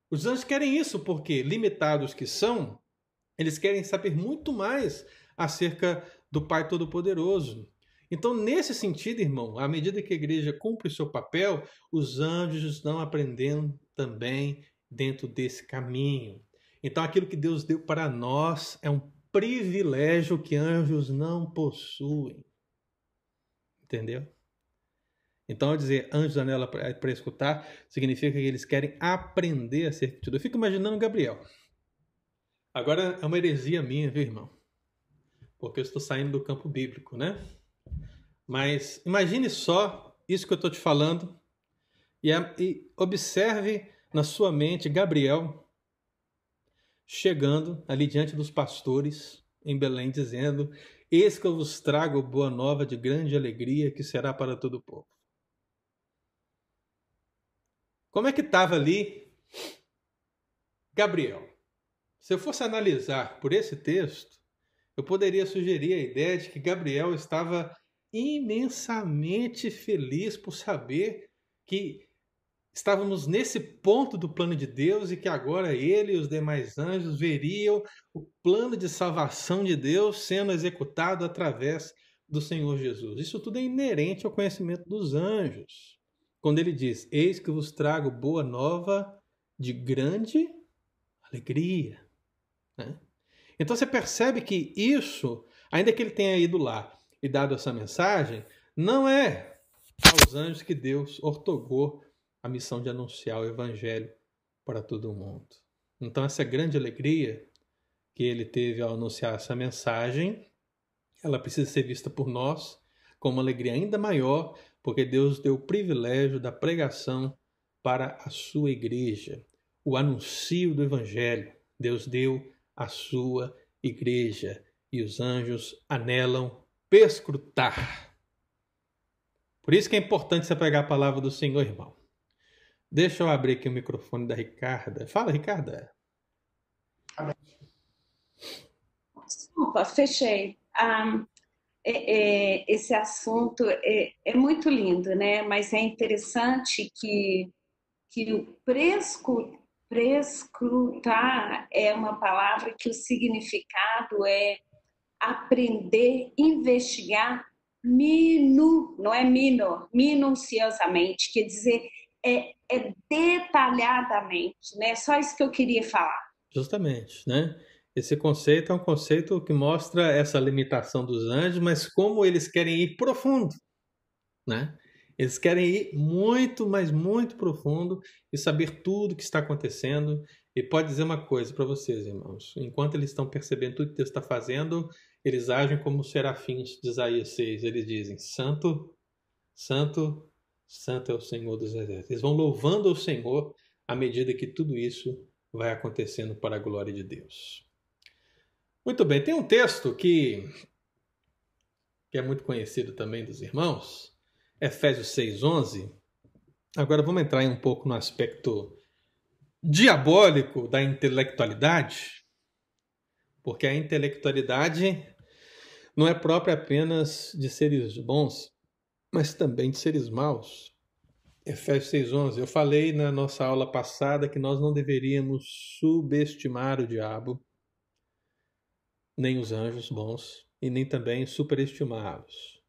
Os anjos querem isso porque, limitados que são, eles querem saber muito mais acerca do Pai Todo-Poderoso. Então, nesse sentido, irmão, à medida que a igreja cumpre o seu papel, os anjos estão aprendendo também dentro desse caminho. Então, aquilo que Deus deu para nós é um privilégio que anjos não possuem. Entendeu? Então, dizer anjos anela para escutar, significa que eles querem aprender a ser tudo. Eu fico imaginando Gabriel. Agora é uma heresia minha, viu, irmão? Porque eu estou saindo do campo bíblico, né? Mas imagine só isso que eu estou te falando e, e observe na sua mente Gabriel chegando ali diante dos pastores em Belém, dizendo: Eis que eu vos trago boa nova de grande alegria que será para todo o povo. Como é que estava ali Gabriel? Se eu fosse analisar por esse texto, eu poderia sugerir a ideia de que Gabriel estava imensamente feliz por saber que estávamos nesse ponto do plano de Deus e que agora ele e os demais anjos veriam o plano de salvação de Deus sendo executado através do Senhor Jesus. Isso tudo é inerente ao conhecimento dos anjos. Quando ele diz: Eis que vos trago boa nova de grande alegria. Né? Então você percebe que isso, ainda que ele tenha ido lá e dado essa mensagem, não é aos anjos que Deus ortogou a missão de anunciar o evangelho para todo mundo. Então, essa grande alegria que ele teve ao anunciar essa mensagem, ela precisa ser vista por nós como uma alegria ainda maior, porque Deus deu o privilégio da pregação para a sua igreja, o anuncio do evangelho. Deus deu à sua igreja e os anjos anelam perscrutar. Por isso que é importante você pegar a palavra do Senhor, irmão. Deixa eu abrir aqui o microfone da Ricarda. Fala, Ricarda. Desculpa, fechei. Um, é, é, esse assunto é, é, muito lindo, né? Mas é interessante que, que o prescu, prescrutar é uma palavra que o significado é aprender, investigar minu, não é mino, minuciosamente, quer dizer, é, é detalhadamente, né? Só isso que eu queria falar. Justamente, né? Esse conceito é um conceito que mostra essa limitação dos anjos, mas como eles querem ir profundo, né? Eles querem ir muito, mas muito profundo e saber tudo o que está acontecendo. E pode dizer uma coisa para vocês, irmãos: enquanto eles estão percebendo tudo que Deus está fazendo, eles agem como os serafins de Isaías 6. Eles dizem: Santo, Santo, Santo é o Senhor dos Exércitos. Eles vão louvando o Senhor à medida que tudo isso vai acontecendo para a glória de Deus. Muito bem, tem um texto que, que é muito conhecido também dos irmãos, Efésios 6,11. Agora vamos entrar um pouco no aspecto diabólico da intelectualidade, porque a intelectualidade não é própria apenas de seres bons, mas também de seres maus. Efésios 6,11. Eu falei na nossa aula passada que nós não deveríamos subestimar o diabo nem os anjos bons, e nem também superestimá-los.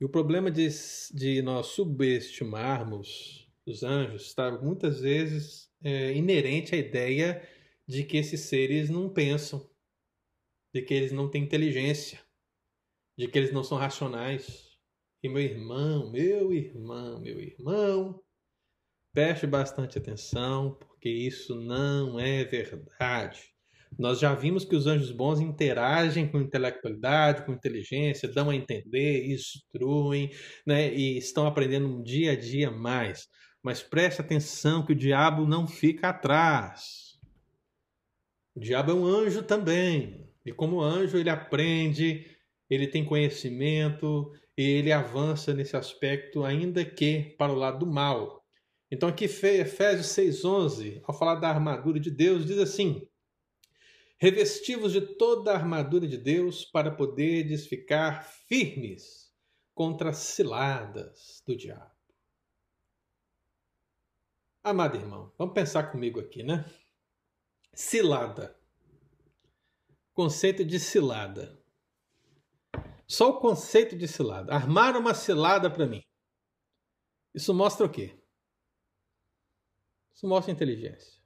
E o problema de, de nós subestimarmos os anjos está muitas vezes é, inerente à ideia de que esses seres não pensam, de que eles não têm inteligência, de que eles não são racionais. E meu irmão, meu irmão, meu irmão, preste bastante atenção, porque isso não é verdade. Nós já vimos que os anjos bons interagem com intelectualidade, com inteligência, dão a entender, instruem, né, e estão aprendendo um dia a dia mais. Mas preste atenção que o diabo não fica atrás. O diabo é um anjo também. E como anjo, ele aprende, ele tem conhecimento e ele avança nesse aspecto, ainda que para o lado do mal. Então, aqui, Efésios 6,11, ao falar da armadura de Deus, diz assim: revestivos de toda a armadura de Deus para poderdes ficar firmes contra as ciladas do diabo. Amado irmão, vamos pensar comigo aqui, né? Cilada. Conceito de cilada. Só o conceito de cilada. Armar uma cilada para mim. Isso mostra o quê? Isso mostra inteligência.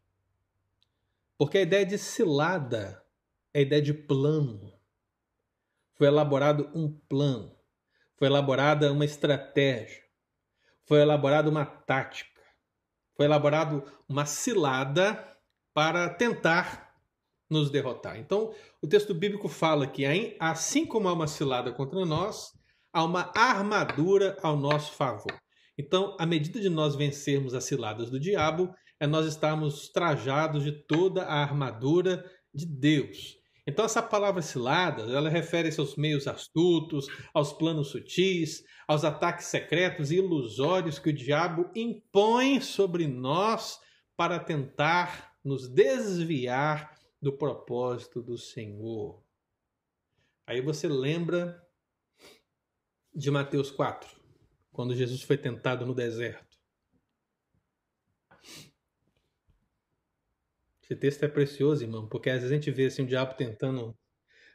Porque a ideia de cilada é a ideia de plano. Foi elaborado um plano, foi elaborada uma estratégia, foi elaborada uma tática, foi elaborado uma cilada para tentar nos derrotar. Então, o texto bíblico fala que assim como há uma cilada contra nós, há uma armadura ao nosso favor. Então, à medida de nós vencermos as ciladas do diabo, é nós estarmos trajados de toda a armadura de Deus. Então essa palavra cilada, ela refere-se aos meios astutos, aos planos sutis, aos ataques secretos e ilusórios que o diabo impõe sobre nós para tentar nos desviar do propósito do Senhor. Aí você lembra de Mateus 4, quando Jesus foi tentado no deserto. Esse texto é precioso, irmão, porque às vezes a gente vê assim, o diabo tentando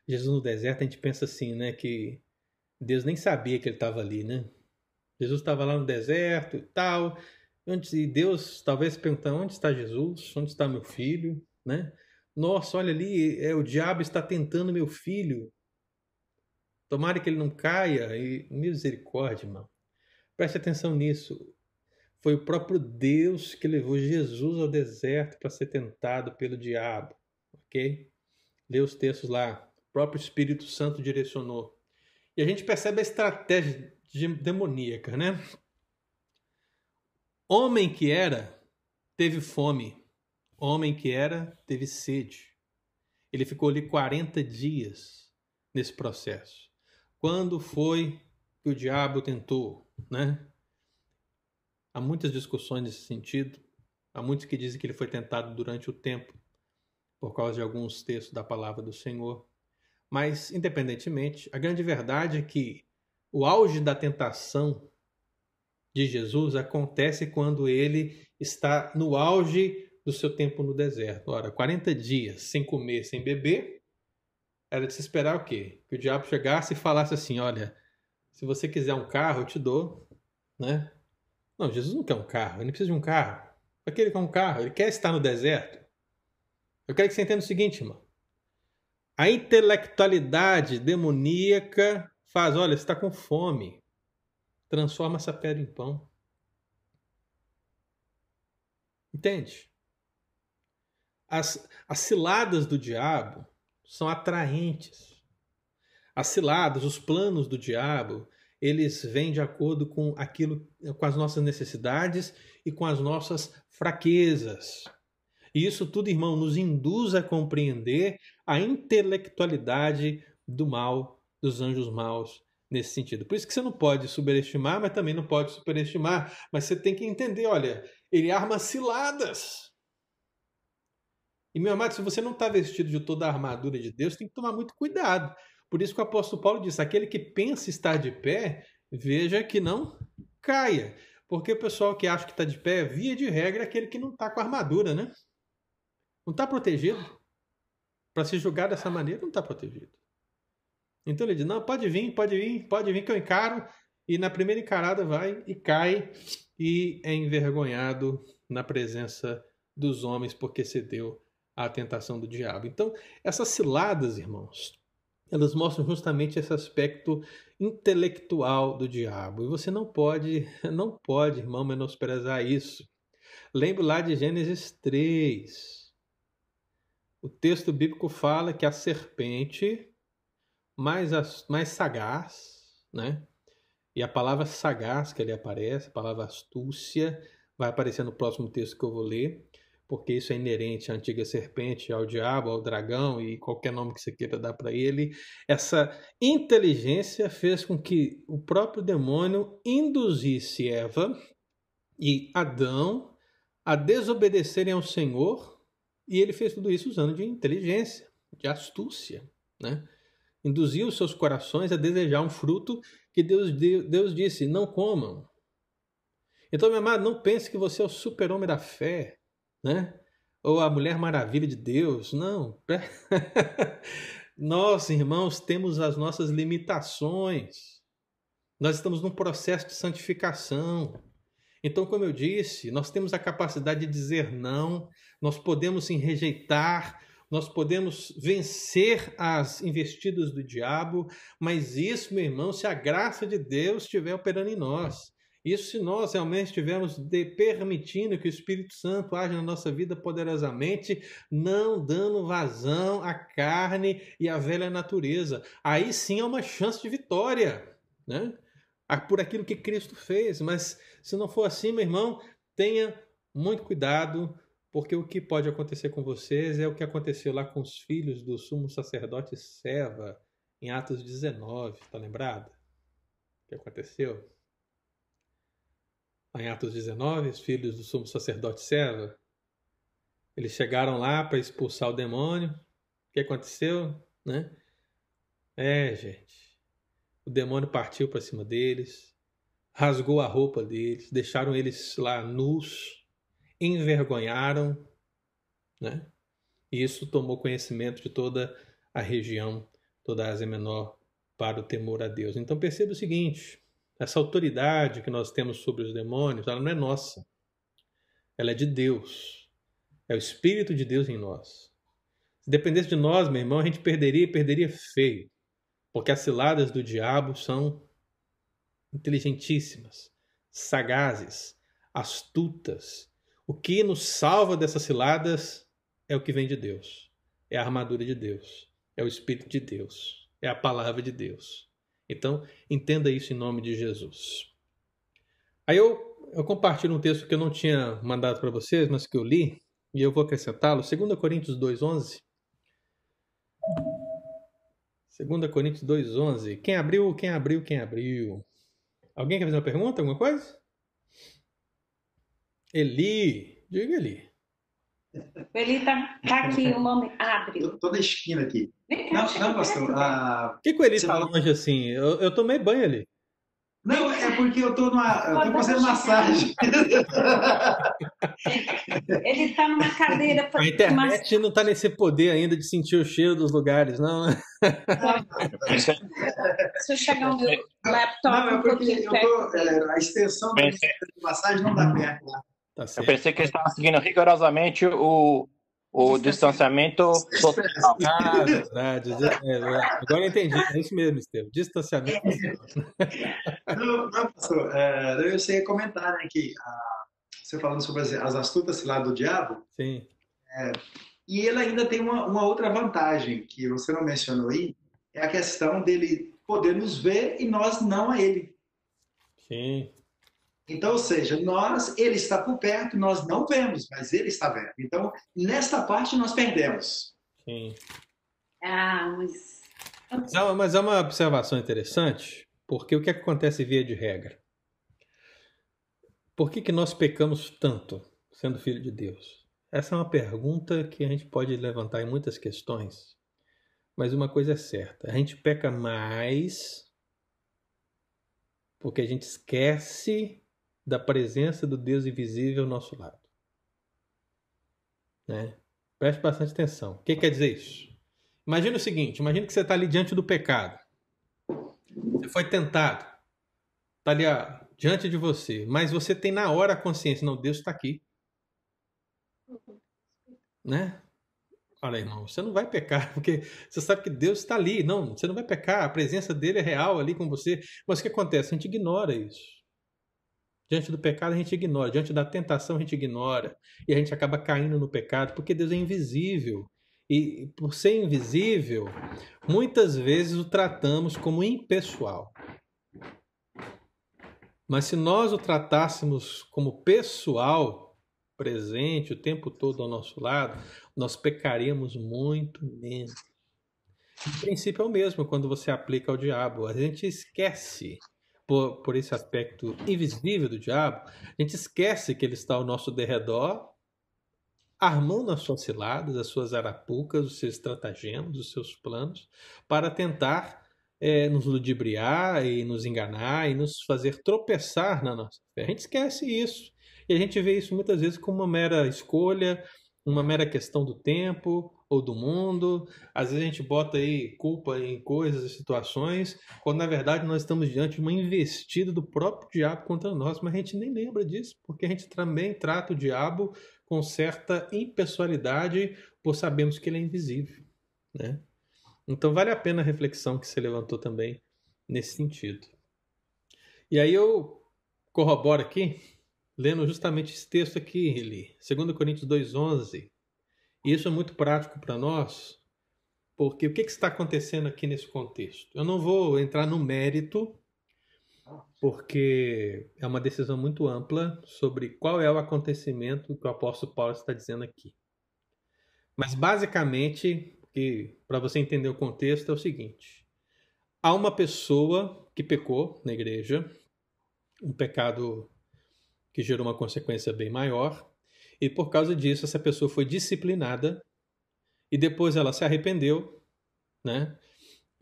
Jesus no deserto, a gente pensa assim, né, que Deus nem sabia que ele estava ali, né? Jesus estava lá no deserto e tal. E Deus talvez perguntando: onde está Jesus? Onde está meu filho? Né? Nossa, olha ali, é, o diabo está tentando meu filho. Tomara que ele não caia. E misericórdia, irmão. Preste atenção nisso. Foi o próprio Deus que levou Jesus ao deserto para ser tentado pelo diabo, ok? Lê os textos lá. O próprio Espírito Santo direcionou. E a gente percebe a estratégia demoníaca, né? Homem que era, teve fome. Homem que era, teve sede. Ele ficou ali 40 dias nesse processo. Quando foi que o diabo tentou, né? Há muitas discussões nesse sentido. Há muitos que dizem que ele foi tentado durante o tempo, por causa de alguns textos da palavra do Senhor. Mas, independentemente, a grande verdade é que o auge da tentação de Jesus acontece quando ele está no auge do seu tempo no deserto. Ora, 40 dias sem comer, sem beber, era de se esperar o quê? Que o diabo chegasse e falasse assim: olha, se você quiser um carro, eu te dou, né? Não, Jesus não quer um carro, ele precisa de um carro. Para que ele quer um carro? Ele quer estar no deserto. Eu quero que você entenda o seguinte, irmão. A intelectualidade demoníaca faz, olha, você está com fome. Transforma essa pedra em pão. Entende? As, as ciladas do diabo são atraentes. As ciladas, os planos do diabo, eles vêm de acordo com aquilo, com as nossas necessidades e com as nossas fraquezas. E isso tudo, irmão, nos induz a compreender a intelectualidade do mal, dos anjos maus nesse sentido. Por isso que você não pode subestimar, mas também não pode superestimar. Mas você tem que entender, olha, ele arma ciladas. E, meu amado, se você não está vestido de toda a armadura de Deus, tem que tomar muito cuidado. Por isso que o apóstolo Paulo diz: aquele que pensa estar de pé, veja que não caia. Porque o pessoal que acha que está de pé, via de regra, é aquele que não está com armadura, né? Não está protegido. Para se julgar dessa maneira, não está protegido. Então ele diz: não, pode vir, pode vir, pode vir que eu encaro. E na primeira encarada vai e cai e é envergonhado na presença dos homens porque cedeu à tentação do diabo. Então, essas ciladas, irmãos, elas mostram justamente esse aspecto intelectual do diabo. E você não pode, não pode, irmão, menosprezar isso. Lembre lá de Gênesis 3. O texto bíblico fala que a serpente mais, mais sagaz, né? E a palavra sagaz que ali aparece, a palavra astúcia, vai aparecer no próximo texto que eu vou ler, porque isso é inerente à antiga serpente, ao diabo, ao dragão e qualquer nome que você queira dar para ele. Essa inteligência fez com que o próprio demônio induzisse Eva e Adão a desobedecerem ao Senhor, e ele fez tudo isso usando de inteligência, de astúcia, né? Induziu os seus corações a desejar um fruto que Deus, Deus disse: não comam. Então, meu amado, não pense que você é o super-homem da fé, né? Ou a mulher maravilha de Deus. Não. Nós, irmãos, temos as nossas limitações. Nós estamos num processo de santificação. Então, como eu disse, nós temos a capacidade de dizer não, nós podemos sim rejeitar nós podemos vencer as investidas do diabo, mas isso, meu irmão, se a graça de Deus estiver operando em nós. Isso se nós realmente estivermos permitindo que o Espírito Santo age na nossa vida poderosamente, não dando vazão à carne e à velha natureza. Aí sim é uma chance de vitória, né? Por aquilo que Cristo fez. Mas se não for assim, meu irmão, tenha muito cuidado porque o que pode acontecer com vocês é o que aconteceu lá com os filhos do sumo sacerdote Seva, em Atos 19, tá lembrado? O que aconteceu? Em Atos 19, os filhos do sumo sacerdote Seva, eles chegaram lá para expulsar o demônio. O que aconteceu? Né? É, gente. O demônio partiu para cima deles, rasgou a roupa deles, deixaram eles lá nus envergonharam, né? E isso tomou conhecimento de toda a região, toda a Ásia Menor, para o temor a Deus. Então perceba o seguinte: essa autoridade que nós temos sobre os demônios, ela não é nossa. Ela é de Deus. É o Espírito de Deus em nós. Se dependesse de nós, meu irmão, a gente perderia e perderia feio. Porque as ciladas do diabo são inteligentíssimas, sagazes, astutas, o que nos salva dessas ciladas é o que vem de Deus. É a armadura de Deus. É o Espírito de Deus. É a palavra de Deus. Então, entenda isso em nome de Jesus. Aí eu, eu compartilho um texto que eu não tinha mandado para vocês, mas que eu li, e eu vou acrescentá-lo. 2 Coríntios 2,11. 2 Coríntios 2,11. Quem abriu, quem abriu, quem abriu? Alguém quer fazer uma pergunta, alguma coisa? Eli, diga Eli. Eli tá, tá aqui o nome, abre. Tô, tô na esquina aqui. Não, não, pastor. ah, Por que, que o Eli tá falou- longe assim? Eu, eu tomei banho ali. Não, é porque eu tô numa. Eu tô fazendo massagem. Ele está numa cadeira A para internet não tá nesse poder ainda de sentir o cheiro dos lugares, não. Pensei, Se eu chegar o meu laptop Não, é porque eu tô. é, a extensão da pensei, massagem não dá perto lá. Tá eu pensei que ele estava seguindo rigorosamente o, o distanciamento social. Ah, verdade. É, é, agora eu entendi. É isso mesmo, Estevam. Distanciamento. Não, não, pastor. É, eu sei comentar, né, que ah, você falando sobre as, as astutas lá do diabo, Sim. e ele ainda tem uma, uma outra vantagem que você não mencionou aí, é a questão dele poder nos ver e nós não a ele. Sim. Então, ou seja, nós, ele está por perto, nós não vemos, mas ele está vendo. Então, nesta parte nós perdemos. Sim. Ah, mas. Mas é uma- Mas é uma observação interessante, porque o que acontece via de regra? Por que, que nós pecamos tanto, sendo filho de Deus? Essa é uma pergunta que a gente pode levantar em muitas questões, mas uma coisa é certa: a gente peca mais porque a gente esquece da presença do Deus invisível ao nosso lado. Né? Preste bastante atenção. O que quer dizer isso? Imagina o seguinte: imagina que você está ali diante do pecado. Você foi tentado. Está ali ó, diante de você. Mas você tem na hora a consciência: não, Deus está aqui. Né? Olha, irmão, você não vai pecar, porque você sabe que Deus está ali. Não, você não vai pecar, a presença dele é real ali com você. Mas o que acontece? A gente ignora isso. Diante do pecado, a gente ignora. Diante da tentação, a gente ignora. E a gente acaba caindo no pecado, porque Deus é invisível. E por ser invisível, muitas vezes o tratamos como impessoal. Mas se nós o tratássemos como pessoal, presente o tempo todo ao nosso lado, nós pecaríamos muito menos. O princípio é o mesmo quando você aplica ao diabo. A gente esquece, por, por esse aspecto invisível do diabo, a gente esquece que ele está ao nosso derredor, armando as suas ciladas, as suas arapucas, os seus estratagemas, os seus planos, para tentar é, nos ludibriar e nos enganar e nos fazer tropeçar na nossa fé. A gente esquece isso. E a gente vê isso muitas vezes como uma mera escolha, uma mera questão do tempo ou do mundo. Às vezes a gente bota aí culpa em coisas e situações, quando na verdade nós estamos diante de uma investida do próprio diabo contra nós, mas a gente nem lembra disso, porque a gente também trata o diabo com certa impessoalidade, por sabermos que ele é invisível, né? Então vale a pena a reflexão que você levantou também nesse sentido. E aí eu corroboro aqui, lendo justamente esse texto aqui, Eli, 2 Coríntios 2,11. Isso é muito prático para nós, porque o que, que está acontecendo aqui nesse contexto? Eu não vou entrar no mérito, porque é uma decisão muito ampla sobre qual é o acontecimento que o apóstolo Paulo está dizendo aqui. Mas basicamente, para você entender o contexto, é o seguinte: há uma pessoa que pecou na igreja, um pecado que gerou uma consequência bem maior, e por causa disso essa pessoa foi disciplinada e depois ela se arrependeu, né?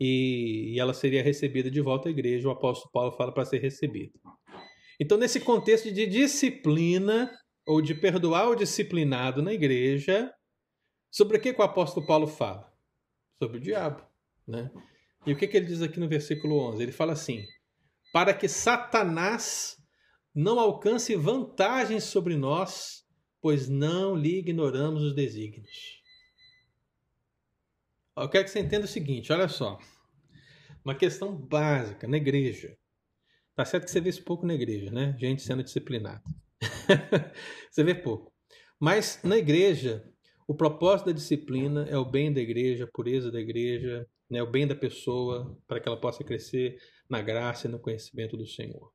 E, e ela seria recebida de volta à igreja. O apóstolo Paulo fala para ser recebida. Então, nesse contexto de disciplina ou de perdoar o disciplinado na igreja, sobre o que, que o apóstolo Paulo fala? Sobre o diabo, né? E o que, que ele diz aqui no versículo 11? Ele fala assim: para que Satanás não alcance vantagens sobre nós, pois não lhe ignoramos os desígnios. Eu quero que você entenda o seguinte, olha só. Uma questão básica na igreja. Tá certo que você vê isso pouco na igreja, né? Gente sendo disciplinada. você vê pouco. Mas na igreja, o propósito da disciplina é o bem da igreja, a pureza da igreja, né? o bem da pessoa, para que ela possa crescer na graça e no conhecimento do Senhor.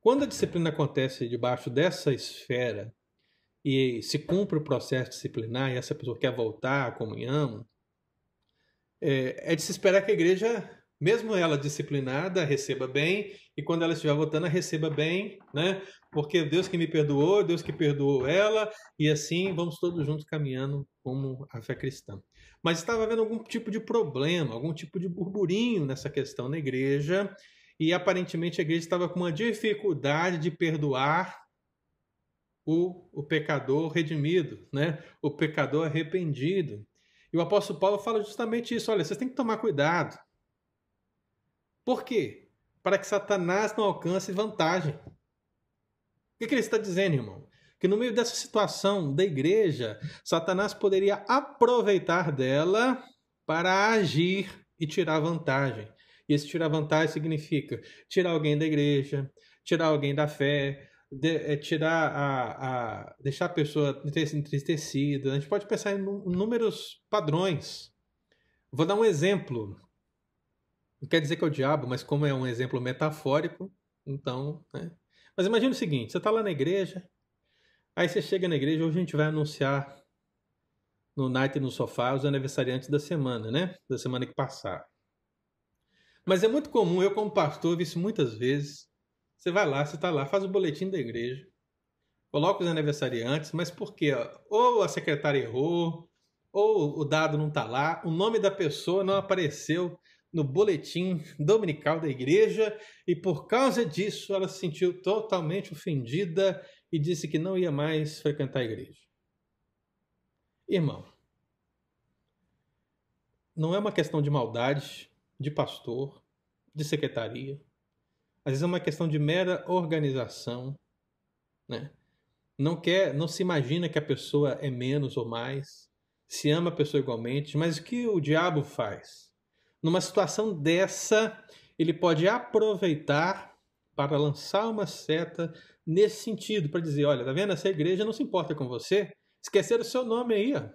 Quando a disciplina acontece debaixo dessa esfera e se cumpre o processo disciplinar e essa pessoa quer voltar à comunhão, é, é de se esperar que a igreja, mesmo ela disciplinada, receba bem e quando ela estiver voltando, receba bem, né? Porque Deus que me perdoou, Deus que perdoou ela e assim vamos todos juntos caminhando como a fé cristã. mas estava havendo algum tipo de problema, algum tipo de burburinho nessa questão na igreja, e aparentemente a igreja estava com uma dificuldade de perdoar o, o pecador redimido, né? o pecador arrependido. E o apóstolo Paulo fala justamente isso: olha, vocês têm que tomar cuidado. Por quê? Para que Satanás não alcance vantagem. O que, que ele está dizendo, irmão? Que no meio dessa situação da igreja, Satanás poderia aproveitar dela para agir e tirar vantagem. E esse tirar vantagem significa tirar alguém da igreja, tirar alguém da fé, de, é, tirar a, a, deixar a pessoa entristecida. A gente pode pensar em números padrões. Vou dar um exemplo. Não quer dizer que é o diabo, mas como é um exemplo metafórico, então. Né? Mas imagine o seguinte: você está lá na igreja, aí você chega na igreja, hoje a gente vai anunciar no Night no Sofá os aniversariantes da semana, né? Da semana que passar. Mas é muito comum, eu como pastor, vi isso muitas vezes. Você vai lá, você está lá, faz o boletim da igreja, coloca os aniversariantes, mas por quê? Ou a secretária errou, ou o dado não está lá, o nome da pessoa não apareceu no boletim dominical da igreja e por causa disso ela se sentiu totalmente ofendida e disse que não ia mais frequentar a igreja. Irmão, não é uma questão de maldade de pastor, de secretaria, às vezes é uma questão de mera organização, né? Não quer, não se imagina que a pessoa é menos ou mais, se ama a pessoa igualmente, mas o que o diabo faz? Numa situação dessa, ele pode aproveitar para lançar uma seta nesse sentido, para dizer, olha, tá vendo? Essa igreja não se importa com você, esqueceram o seu nome aí, ó.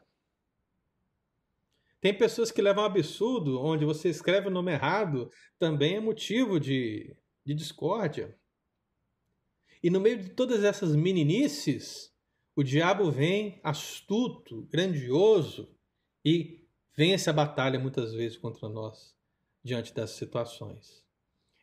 Tem pessoas que levam um absurdo, onde você escreve o nome errado, também é motivo de de discórdia. E no meio de todas essas meninices, o diabo vem astuto, grandioso e vence a batalha muitas vezes contra nós diante dessas situações.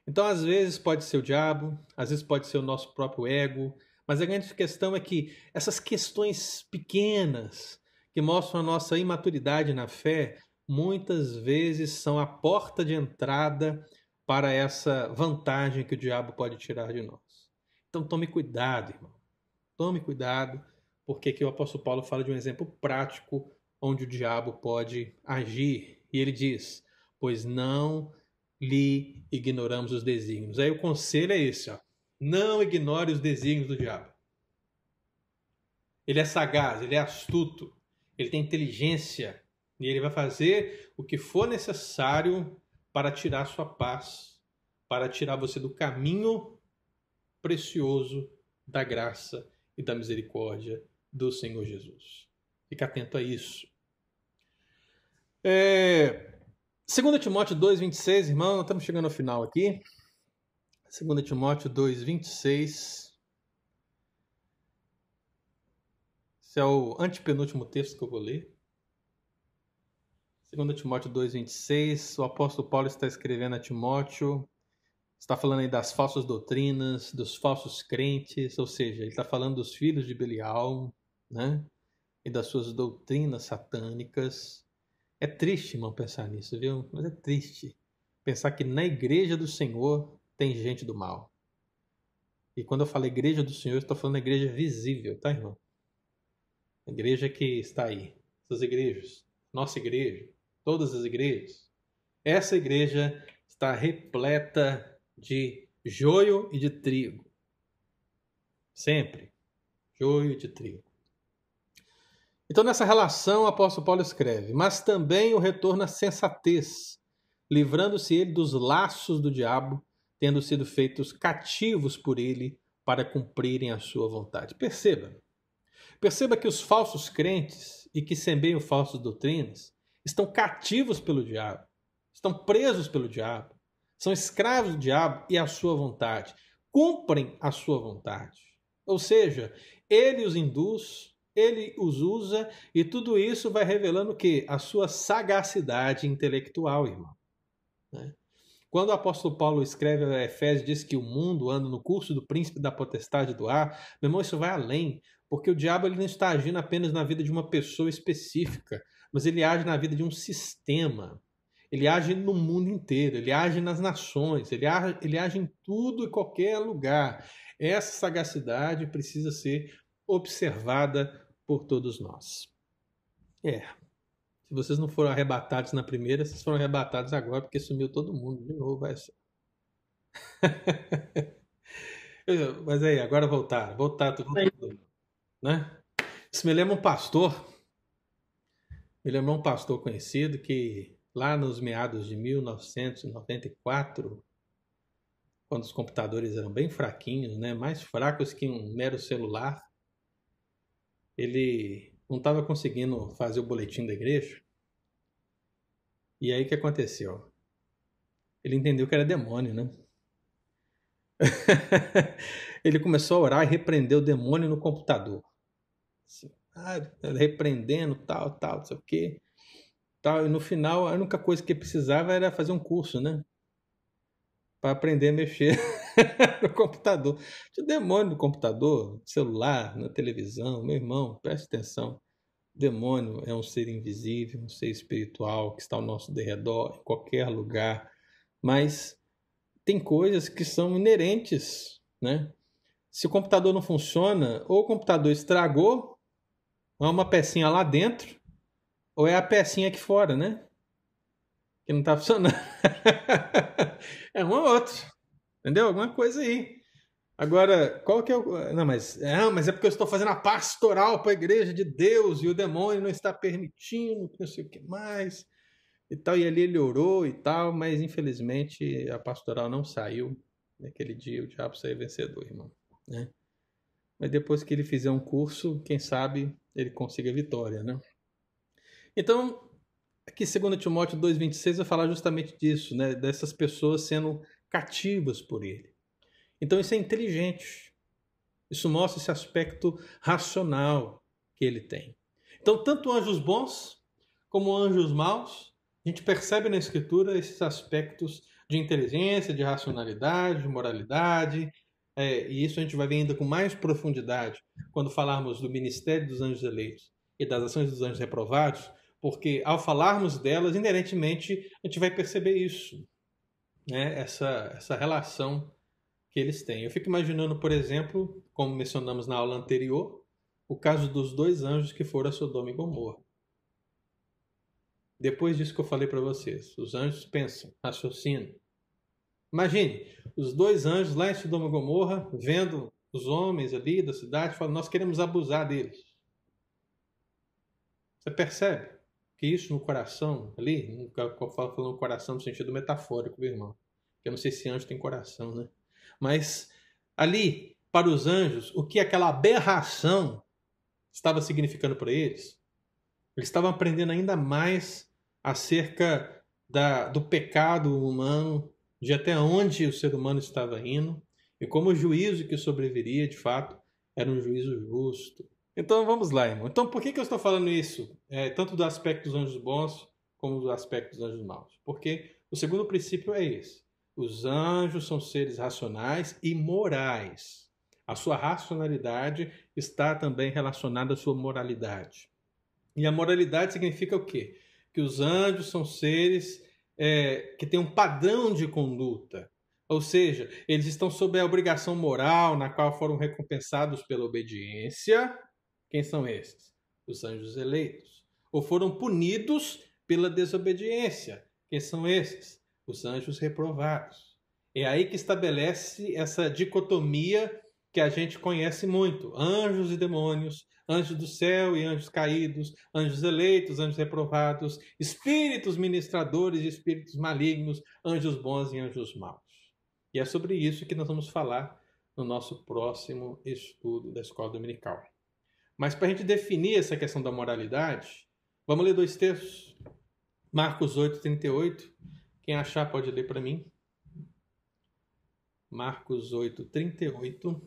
Então, às vezes pode ser o diabo, às vezes pode ser o nosso próprio ego, mas a grande questão é que essas questões pequenas que mostram a nossa imaturidade na fé, muitas vezes são a porta de entrada para essa vantagem que o diabo pode tirar de nós. Então tome cuidado, irmão. Tome cuidado, porque aqui o apóstolo Paulo fala de um exemplo prático onde o diabo pode agir. E ele diz: Pois não lhe ignoramos os desígnios. Aí o conselho é esse: ó. não ignore os desígnios do diabo. Ele é sagaz, ele é astuto, ele tem inteligência e ele vai fazer o que for necessário para tirar sua paz, para tirar você do caminho precioso da graça e da misericórdia do Senhor Jesus. Fique atento a isso. É... 2 Timóteo 2,26, irmão, estamos chegando ao final aqui. 2 Timóteo 2,26. Esse é o antepenúltimo texto que eu vou ler. 2 Timóteo 2,26, o apóstolo Paulo está escrevendo a Timóteo, está falando aí das falsas doutrinas, dos falsos crentes, ou seja, ele está falando dos filhos de Belial, né? E das suas doutrinas satânicas. É triste, irmão, pensar nisso, viu? Mas é triste pensar que na igreja do Senhor tem gente do mal. E quando eu falo igreja do Senhor, eu estou falando igreja visível, tá, irmão? A igreja que está aí. Essas igrejas. Nossa igreja todas as igrejas. Essa igreja está repleta de joio e de trigo. Sempre. Joio e de trigo. Então, nessa relação, o apóstolo Paulo escreve: Mas também o retorno à sensatez, livrando-se ele dos laços do diabo, tendo sido feitos cativos por ele para cumprirem a sua vontade. Perceba. Perceba que os falsos crentes e que semeiam falsas doutrinas estão cativos pelo diabo, estão presos pelo diabo, são escravos do diabo e à sua vontade, cumprem a sua vontade. Ou seja, ele os induz, ele os usa e tudo isso vai revelando que? A sua sagacidade intelectual, irmão. Né? Quando o apóstolo Paulo escreve a Efésios, diz que o mundo anda no curso do príncipe da potestade do ar, meu irmão, isso vai além, porque o diabo ele não está agindo apenas na vida de uma pessoa específica, mas ele age na vida de um sistema. Ele age no mundo inteiro, ele age nas nações, ele age, ele age em tudo e qualquer lugar. Essa sagacidade precisa ser observada por todos nós. É. Se vocês não foram arrebatados na primeira, vocês foram arrebatados agora porque sumiu todo mundo de novo. Vai ser. Mas aí, agora voltar, voltar tudo, né? Isso me lembra um pastor, me lembra um pastor conhecido que lá nos meados de 1994, quando os computadores eram bem fraquinhos, né, mais fracos que um mero celular, ele não estava conseguindo fazer o boletim da igreja. E aí o que aconteceu? Ele entendeu que era demônio, né? ele começou a orar e repreendeu o demônio no computador. Assim, ah, repreendendo, tal, tal, não sei o quê. Tal. E no final, a única coisa que precisava era fazer um curso, né? Para aprender a mexer no computador. Tinha demônio no computador, celular, na televisão. Meu irmão, preste atenção. demônio é um ser invisível, um ser espiritual que está ao nosso derredor, em qualquer lugar. Mas tem coisas que são inerentes, né? Se o computador não funciona, ou o computador estragou, é uma pecinha lá dentro, ou é a pecinha aqui fora, né? Que não está funcionando. é um ou outro. Entendeu? Alguma coisa aí. Agora, qual que é o. Não, mas é, mas é porque eu estou fazendo a pastoral para a igreja de Deus e o demônio não está permitindo, não sei o que mais e tal. E ali ele orou e tal, mas infelizmente a pastoral não saiu. Naquele dia o diabo saiu vencedor, irmão. Né? Mas depois que ele fizer um curso, quem sabe ele consiga vitória, né? Então, aqui segundo Timóteo 2:26 vai falar justamente disso, né? Dessas pessoas sendo cativas por ele. Então isso é inteligente. Isso mostra esse aspecto racional que ele tem. Então, tanto anjos bons como anjos maus a gente percebe na escritura esses aspectos de inteligência, de racionalidade, de moralidade, é, e isso a gente vai ver ainda com mais profundidade quando falarmos do ministério dos anjos eleitos e das ações dos anjos reprovados, porque ao falarmos delas, inerentemente a gente vai perceber isso, né? essa, essa relação que eles têm. Eu fico imaginando, por exemplo, como mencionamos na aula anterior, o caso dos dois anjos que foram a Sodoma e Gomorra. Depois disso que eu falei para vocês, os anjos pensam, raciocinam. Imagine, os dois anjos lá em Sodoma e Gomorra, vendo os homens ali da cidade, falam: Nós queremos abusar deles. Você percebe que isso no coração, ali, falando coração no sentido metafórico, meu irmão. Eu não sei se anjo tem coração, né? Mas ali, para os anjos, o que aquela aberração estava significando para eles? Eles estavam aprendendo ainda mais acerca da, do pecado humano, de até onde o ser humano estava indo, e como o juízo que sobreviria, de fato, era um juízo justo. Então vamos lá, irmão. Então por que, que eu estou falando isso? É, tanto do aspecto dos anjos bons como do aspecto dos anjos maus. Porque o segundo princípio é esse. Os anjos são seres racionais e morais. A sua racionalidade está também relacionada à sua moralidade. E a moralidade significa o quê? Que os anjos são seres é, que têm um padrão de conduta. Ou seja, eles estão sob a obrigação moral na qual foram recompensados pela obediência. Quem são esses? Os anjos eleitos. Ou foram punidos pela desobediência. Quem são esses? Os anjos reprovados. É aí que estabelece essa dicotomia que a gente conhece muito: anjos e demônios, anjos do céu e anjos caídos, anjos eleitos, anjos reprovados, espíritos ministradores e espíritos malignos, anjos bons e anjos maus. E é sobre isso que nós vamos falar no nosso próximo estudo da escola dominical. Mas para a gente definir essa questão da moralidade, vamos ler dois textos. Marcos 8, 38. Quem achar pode ler para mim. Marcos 8, 38.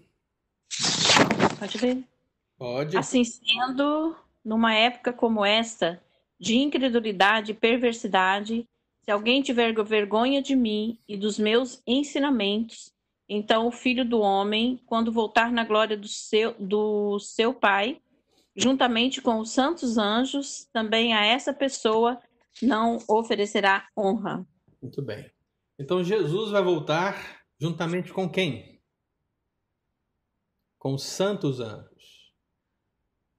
Pode ler. Pode. Assim sendo, numa época como esta, de incredulidade e perversidade, se alguém tiver vergonha de mim e dos meus ensinamentos, então o filho do homem, quando voltar na glória do seu, do seu Pai juntamente com os santos anjos, também a essa pessoa não oferecerá honra. Muito bem. Então Jesus vai voltar juntamente com quem? Com os santos anjos.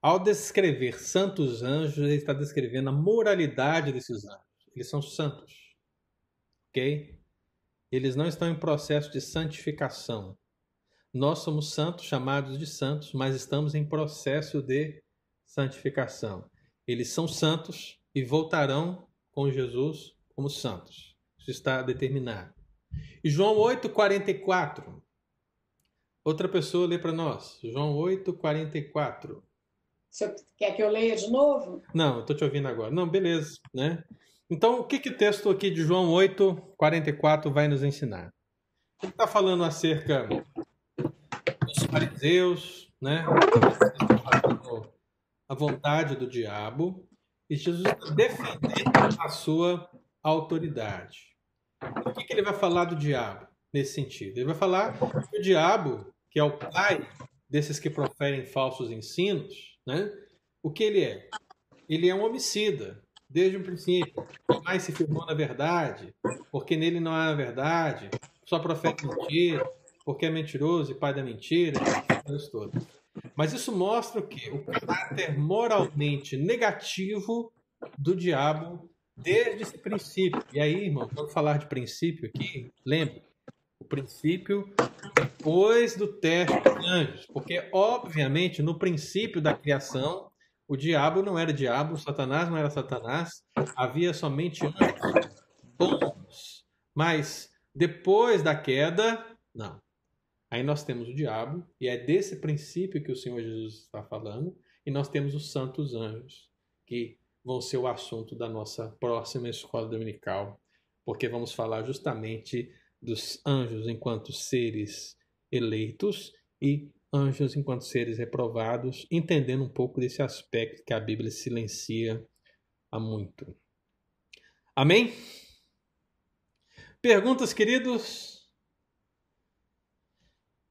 Ao descrever santos anjos, ele está descrevendo a moralidade desses anjos. Eles são santos. Ok? Eles não estão em processo de santificação. Nós somos santos, chamados de santos, mas estamos em processo de santificação. Eles são santos e voltarão com Jesus como santos. Isso está determinado. E João 8,44. Outra pessoa lê para nós. João 8,44. Você quer que eu leia de novo? Não, eu te ouvindo agora. Não, beleza. Né? Então, o que, que o texto aqui de João 8,44 vai nos ensinar? Ele está falando acerca dos fariseus, né? a vontade do diabo e Jesus está defendendo a sua autoridade. O que, que ele vai falar do diabo nesse sentido? Ele vai falar que o diabo, que é o pai desses que proferem falsos ensinos, né? o que ele é? Ele é um homicida, desde o princípio. Jamais se firmou na verdade, porque nele não há verdade, só profeta mentira, porque é mentiroso e pai da mentira, essas coisas Mas isso mostra o quê? O caráter moralmente negativo do diabo desde esse princípio. E aí, irmão, quando falar de princípio aqui, lembre, o princípio depois do teste dos anjos. Porque, obviamente, no princípio da criação, o diabo não era diabo, Satanás não era Satanás, havia somente anjos bons. Mas depois da queda, não. Aí nós temos o diabo, e é desse princípio que o Senhor Jesus está falando, e nós temos os santos anjos, que vão ser o assunto da nossa próxima escola dominical, porque vamos falar justamente dos anjos enquanto seres eleitos e anjos enquanto seres reprovados, entendendo um pouco desse aspecto que a Bíblia silencia há muito. Amém? Perguntas, queridos?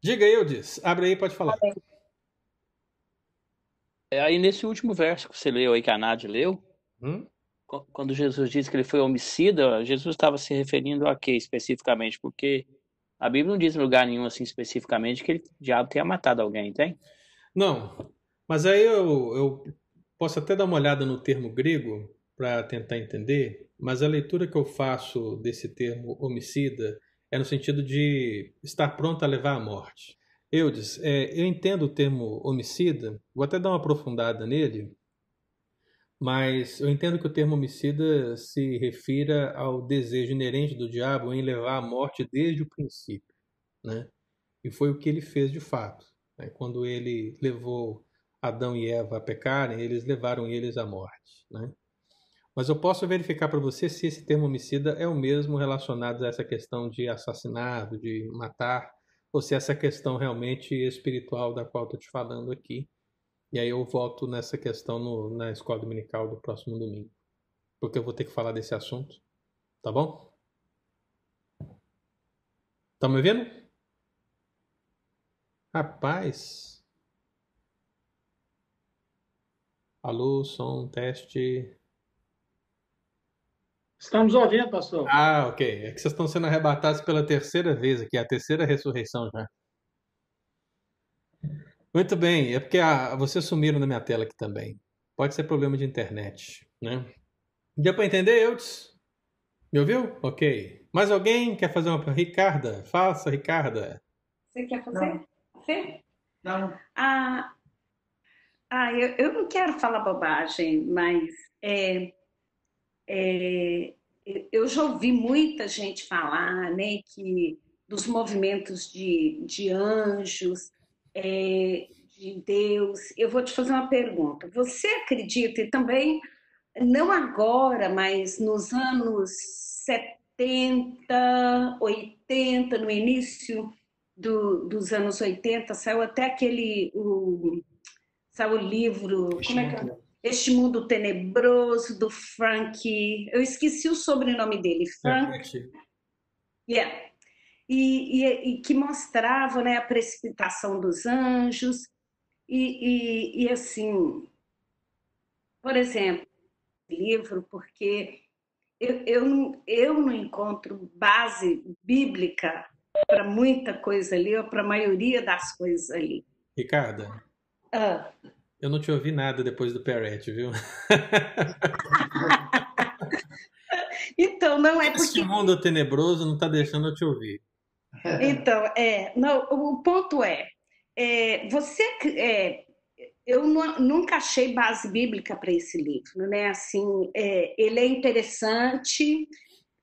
Diga aí, Eudis. Abre aí, pode falar. É aí nesse último verso que você leu aí, que a Nádia leu, hum? Quando Jesus disse que ele foi homicida, Jesus estava se referindo a quê especificamente? Porque a Bíblia não diz em lugar nenhum assim especificamente que ele, o diabo tenha matado alguém, tem? Não, mas aí eu, eu posso até dar uma olhada no termo grego para tentar entender, mas a leitura que eu faço desse termo homicida é no sentido de estar pronto a levar à morte. Eudes, é, eu entendo o termo homicida, vou até dar uma aprofundada nele, mas eu entendo que o termo homicida se refira ao desejo inerente do diabo em levar à morte desde o princípio, né? E foi o que ele fez de fato. Né? Quando ele levou Adão e Eva a pecarem, eles levaram eles à morte, né? Mas eu posso verificar para você se esse termo homicida é o mesmo relacionado a essa questão de assassinato, de matar, ou se essa questão realmente espiritual da qual estou te falando aqui. E aí eu volto nessa questão no, na escola dominical do próximo domingo. Porque eu vou ter que falar desse assunto. Tá bom? Tá me ouvindo? Rapaz. Alô, som, teste. Estamos ouvindo, pastor. Ah, ok. É que vocês estão sendo arrebatados pela terceira vez aqui, a terceira ressurreição já. Muito bem, é porque a, vocês sumiram na minha tela aqui também. Pode ser problema de internet, né? Deu para entender, Eudes? Me ouviu? Ok. Mais alguém quer fazer uma... Ricarda, faça, Ricarda. Você quer fazer? Você? Não. Ah, ah eu, eu não quero falar bobagem, mas é, é, eu já ouvi muita gente falar né, que dos movimentos de, de anjos, é, de Deus. Eu vou te fazer uma pergunta. Você acredita, e também, não agora, mas nos anos 70, 80, no início do, dos anos 80, saiu até aquele. O, saiu o livro. Como é que é? Este Mundo Tenebroso, do Frank. Eu esqueci o sobrenome dele. Frank. Yeah. E, e, e que mostrava né, a precipitação dos anjos. E, e, assim, por exemplo, livro, porque eu, eu, não, eu não encontro base bíblica para muita coisa ali, ou para a maioria das coisas ali. Ricarda, ah. eu não te ouvi nada depois do Perrette, viu? então, não é porque... Esse mundo tenebroso não está deixando eu te ouvir. Então, é, não, o ponto é, é você é, eu nunca achei base bíblica para esse livro, né? Assim, é, ele é interessante,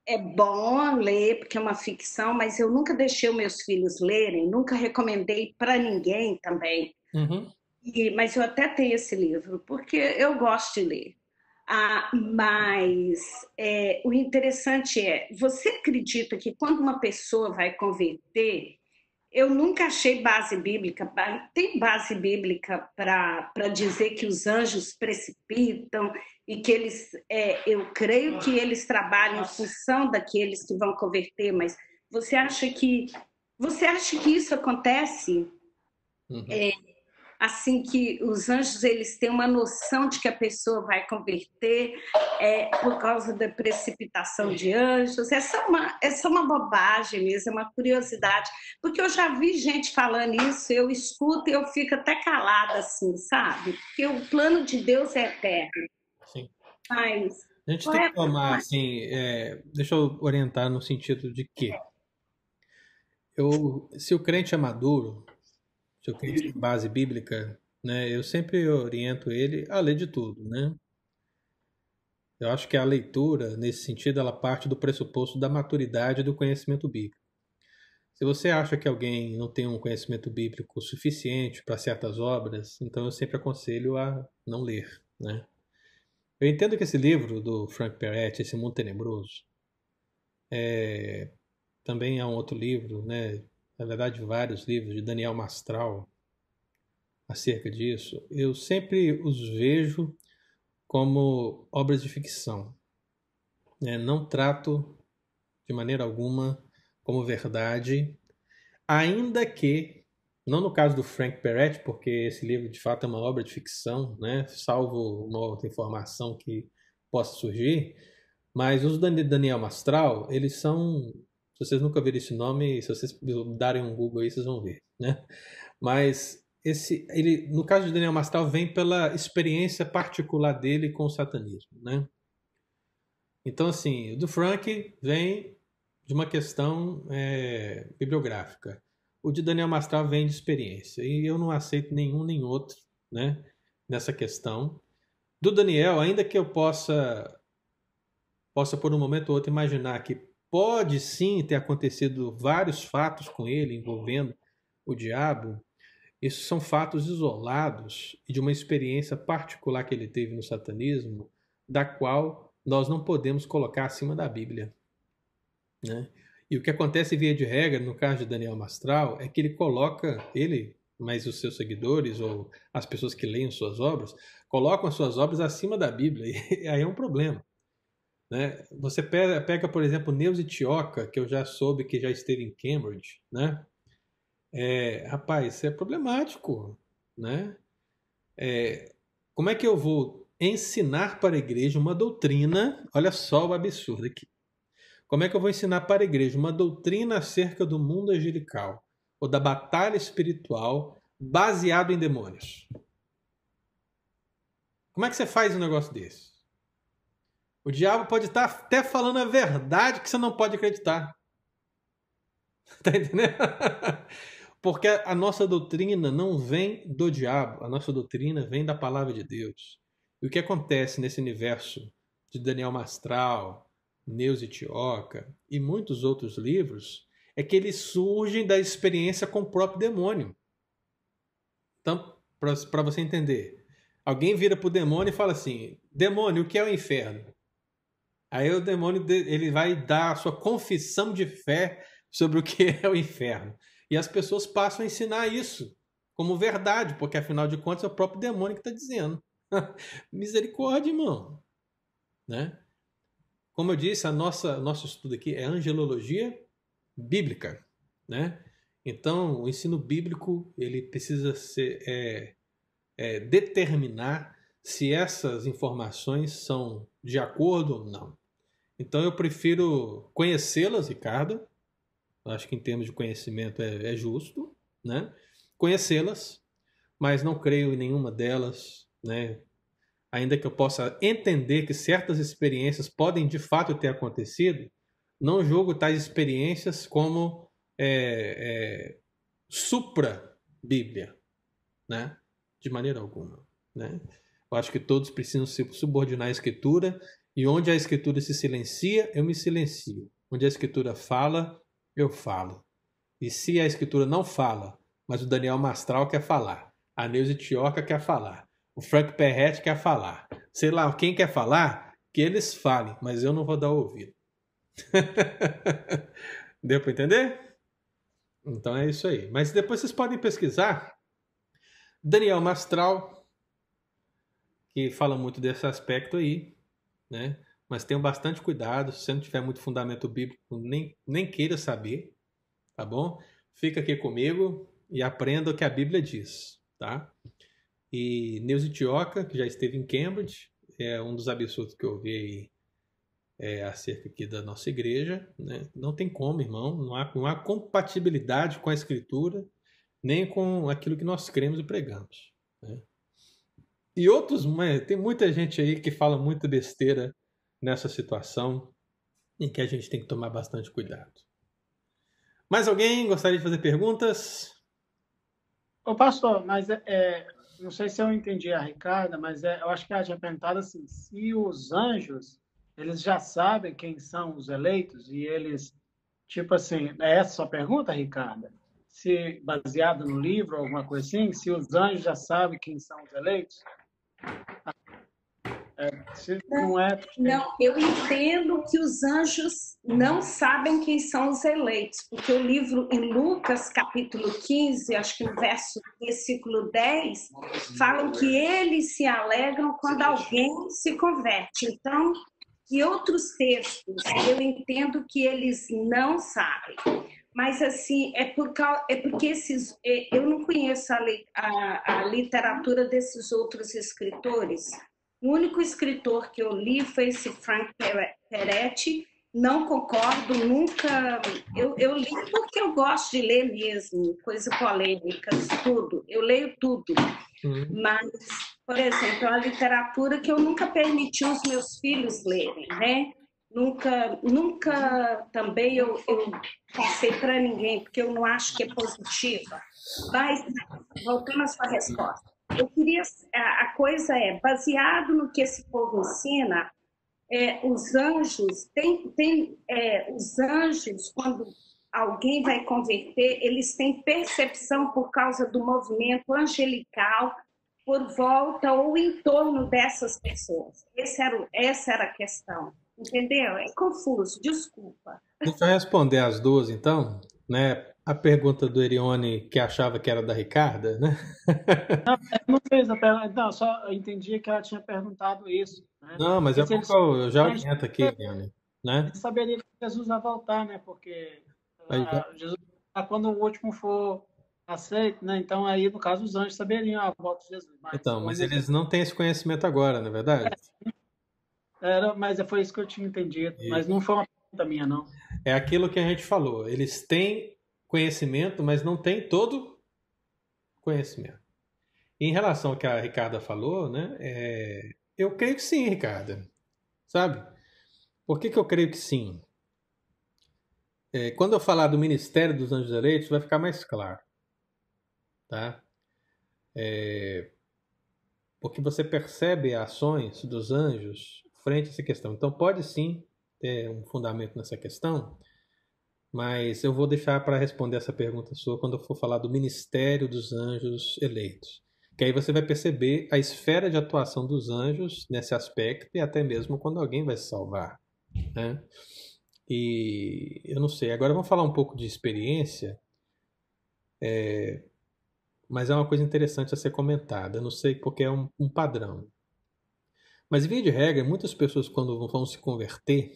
é bom ler porque é uma ficção, mas eu nunca deixei os meus filhos lerem, nunca recomendei para ninguém também. Uhum. E, mas eu até tenho esse livro porque eu gosto de ler. Ah, mas é, o interessante é, você acredita que quando uma pessoa vai converter, eu nunca achei base bíblica, tem base bíblica para dizer que os anjos precipitam e que eles, é, eu creio que eles trabalham em função daqueles que vão converter, mas você acha que você acha que isso acontece? Uhum. É, assim que os anjos eles têm uma noção de que a pessoa vai converter é, por causa da precipitação de anjos. Essa é uma, essa é uma bobagem mesmo, é uma curiosidade, porque eu já vi gente falando isso, eu escuto e eu fico até calada assim, sabe? Porque o plano de Deus é eterno. Sim. Mas a gente tem que tomar assim, é, deixa eu orientar no sentido de que eu, se o crente é maduro, se eu crente tem base bíblica, né, eu sempre oriento ele a ler de tudo, né? Eu acho que a leitura, nesse sentido, ela parte do pressuposto da maturidade do conhecimento bíblico. Se você acha que alguém não tem um conhecimento bíblico suficiente para certas obras, então eu sempre aconselho a não ler, né? Eu entendo que esse livro do Frank Peretti, Esse Mundo Tenebroso, é, também há um outro livro, né, na verdade, vários livros de Daniel Mastral acerca disso, eu sempre os vejo como obras de ficção. Né? Não trato de maneira alguma como verdade, ainda que, não no caso do Frank Peretti, porque esse livro de fato é uma obra de ficção, né? salvo uma outra informação que possa surgir, mas os Daniel Mastral, eles são se vocês nunca viram esse nome, se vocês darem um Google aí, vocês vão ver, né? Mas esse, ele, no caso de Daniel Mastral, vem pela experiência particular dele com o satanismo, né? Então, assim, o do Frank vem de uma questão é, bibliográfica. O de Daniel Mastral vem de experiência. E eu não aceito nenhum nem outro, né? Nessa questão. Do Daniel, ainda que eu possa, possa por um momento ou outro imaginar que Pode sim ter acontecido vários fatos com ele envolvendo o diabo. Isso são fatos isolados e de uma experiência particular que ele teve no satanismo, da qual nós não podemos colocar acima da Bíblia. Né? E o que acontece via de regra, no caso de Daniel Mastral, é que ele coloca, ele, mas os seus seguidores ou as pessoas que leem suas obras, colocam as suas obras acima da Bíblia. E aí é um problema. Né? Você pega, pega, por exemplo, Neuza Tioca, que eu já soube que já esteve em Cambridge. Né? É, rapaz, isso é problemático. Né? É, como é que eu vou ensinar para a igreja uma doutrina? Olha só o absurdo aqui. Como é que eu vou ensinar para a igreja uma doutrina acerca do mundo angelical ou da batalha espiritual baseado em demônios? Como é que você faz um negócio desse? O diabo pode estar até falando a verdade que você não pode acreditar. Tá entendendo? Porque a nossa doutrina não vem do diabo, a nossa doutrina vem da palavra de Deus. E o que acontece nesse universo de Daniel Mastral, Neuza Tioca e muitos outros livros é que eles surgem da experiência com o próprio demônio. Então, para você entender, alguém vira para o demônio e fala assim: Demônio, o que é o inferno? Aí o demônio ele vai dar a sua confissão de fé sobre o que é o inferno. E as pessoas passam a ensinar isso como verdade, porque afinal de contas é o próprio demônio que está dizendo. Misericórdia, irmão. Né? Como eu disse, a nossa nosso estudo aqui é angelologia bíblica, né? Então, o ensino bíblico ele precisa ser é, é, determinar se essas informações são de acordo ou não. Então eu prefiro conhecê-las, Ricardo. Acho que em termos de conhecimento é, é justo, né? Conhecê-las, mas não creio em nenhuma delas, né? Ainda que eu possa entender que certas experiências podem de fato ter acontecido, não julgo tais experiências como é, é, supra-Bíblia, né? De maneira alguma, né? Eu acho que todos precisam se subordinar à Escritura e onde a Escritura se silencia, eu me silencio. Onde a Escritura fala, eu falo. E se a Escritura não fala, mas o Daniel Mastral quer falar, a Neuza Tioca quer falar, o Frank Perret quer falar, sei lá, quem quer falar, que eles falem, mas eu não vou dar ouvido. Deu para entender? Então é isso aí. Mas depois vocês podem pesquisar Daniel Mastral, que fala muito desse aspecto aí, né? Mas tenham bastante cuidado, se não tiver muito fundamento bíblico, nem, nem queira saber, tá bom? Fica aqui comigo e aprenda o que a Bíblia diz, tá? E Neuza Tioca, que já esteve em Cambridge, é um dos absurdos que eu vi aí é, acerca aqui da nossa igreja. Né? Não tem como, irmão, não há, não há compatibilidade com a Escritura, nem com aquilo que nós cremos e pregamos. Né? E outros, tem muita gente aí que fala muita besteira nessa situação em que a gente tem que tomar bastante cuidado. Mais alguém gostaria de fazer perguntas? Ô pastor, mas é, é não sei se eu entendi a Ricarda, mas é, eu acho que ela tinha perguntado assim, se os anjos eles já sabem quem são os eleitos e eles, tipo assim, é essa a sua pergunta, Ricardo? Se baseado no livro, alguma coisa assim, se os anjos já sabem quem são os eleitos? É, não, é não, eu entendo que os anjos não sabem quem são os eleitos, porque o livro em Lucas, capítulo 15, acho que no verso, versículo 10, falam que eles se alegram quando alguém se converte. Então, e outros textos, eu entendo que eles não sabem. Mas, assim, é, por, é porque esses, é, eu não conheço a, a, a literatura desses outros escritores. O único escritor que eu li foi esse Frank Peretti, não concordo, nunca. Eu, eu li porque eu gosto de ler mesmo, coisa polêmica, tudo. Eu leio tudo. Uhum. Mas, por exemplo, é uma literatura que eu nunca permiti os meus filhos lerem, né? Nunca, nunca também eu, eu passei para ninguém, porque eu não acho que é positiva. Mas, voltando à sua resposta, eu queria. A coisa é, baseado no que esse povo ensina, é, os anjos, tem, tem é, os anjos, quando alguém vai converter, eles têm percepção por causa do movimento angelical por volta ou em torno dessas pessoas. Era, essa era a questão. Entendeu? É confuso, desculpa. Deixa eu responder as duas, então. Né? A pergunta do Erione, que achava que era da Ricarda, né? Não, não fez a pergunta. Não, só entendi que ela tinha perguntado isso. Né? Não, mas é porque eu já oriento aqui, Erione. Né? Saberia que Jesus vai voltar, né? Porque ah, Jesus, quando o último for aceito, né? Então aí, no caso, os anjos saberiam a volta de Jesus. Mas, então, mas eles não têm esse conhecimento agora, não é verdade? É, era, mas foi isso que eu tinha entendido. Isso. Mas não foi uma pergunta minha, não. É aquilo que a gente falou. Eles têm conhecimento, mas não têm todo conhecimento. em relação ao que a Ricarda falou, né? É... Eu creio que sim, Ricarda. Sabe? Por que, que eu creio que sim? É, quando eu falar do ministério dos anjos eleitos, vai ficar mais claro. Tá? É, porque você percebe ações dos anjos frente a essa questão. Então pode sim ter um fundamento nessa questão, mas eu vou deixar para responder essa pergunta sua quando eu for falar do ministério dos anjos eleitos. Que aí você vai perceber a esfera de atuação dos anjos nesse aspecto e até mesmo quando alguém vai se salvar. Né? E eu não sei, agora vamos falar um pouco de experiência. É, mas é uma coisa interessante a ser comentada. Eu não sei porque é um, um padrão. Mas, via de regra, muitas pessoas, quando vão se converter,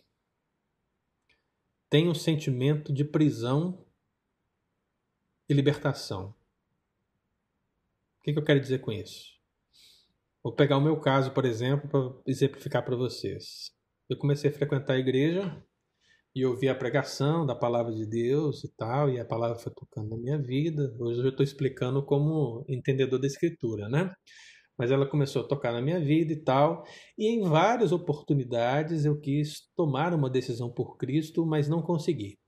têm um sentimento de prisão e libertação. O que, que eu quero dizer com isso? Vou pegar o meu caso, por exemplo, para exemplificar para vocês. Eu comecei a frequentar a igreja e ouvir a pregação da palavra de Deus e tal, e a palavra foi tocando na minha vida. Hoje eu estou explicando como entendedor da escritura, né? Mas ela começou a tocar na minha vida e tal, e em várias oportunidades eu quis tomar uma decisão por Cristo, mas não consegui.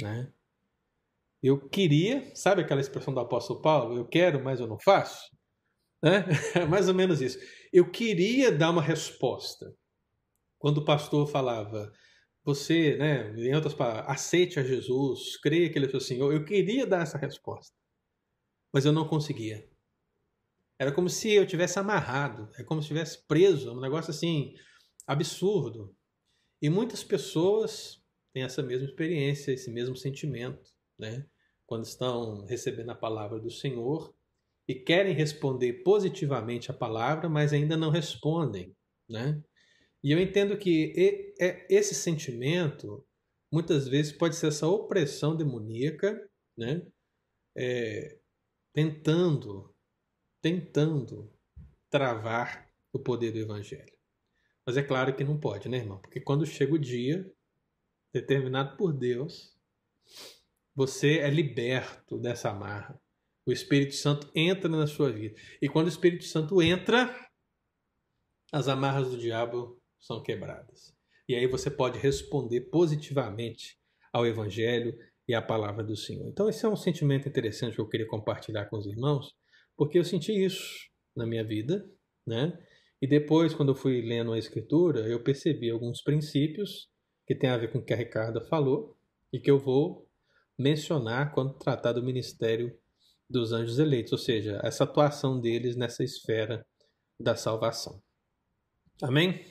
Né? Eu queria, sabe aquela expressão do apóstolo Paulo? Eu quero, mas eu não faço? Né? Mais ou menos isso. Eu queria dar uma resposta quando o pastor falava, você, né, em outras palavras, aceite a Jesus, creia que ele é seu Senhor, eu queria dar essa resposta, mas eu não conseguia. Era como se eu tivesse amarrado, é como se tivesse preso, um negócio assim absurdo. E muitas pessoas têm essa mesma experiência, esse mesmo sentimento, né? Quando estão recebendo a palavra do Senhor e querem responder positivamente a palavra, mas ainda não respondem, né? E eu entendo que esse sentimento, muitas vezes, pode ser essa opressão demoníaca, né? É, tentando, tentando travar o poder do evangelho. Mas é claro que não pode, né, irmão? Porque quando chega o dia determinado por Deus, você é liberto dessa amarra. O Espírito Santo entra na sua vida. E quando o Espírito Santo entra, as amarras do diabo são quebradas. E aí você pode responder positivamente ao Evangelho e à palavra do Senhor. Então, esse é um sentimento interessante que eu queria compartilhar com os irmãos, porque eu senti isso na minha vida, né? E depois, quando eu fui lendo a Escritura, eu percebi alguns princípios que têm a ver com o que a Ricarda falou e que eu vou mencionar quando tratar do ministério dos anjos eleitos, ou seja, essa atuação deles nessa esfera da salvação. Amém?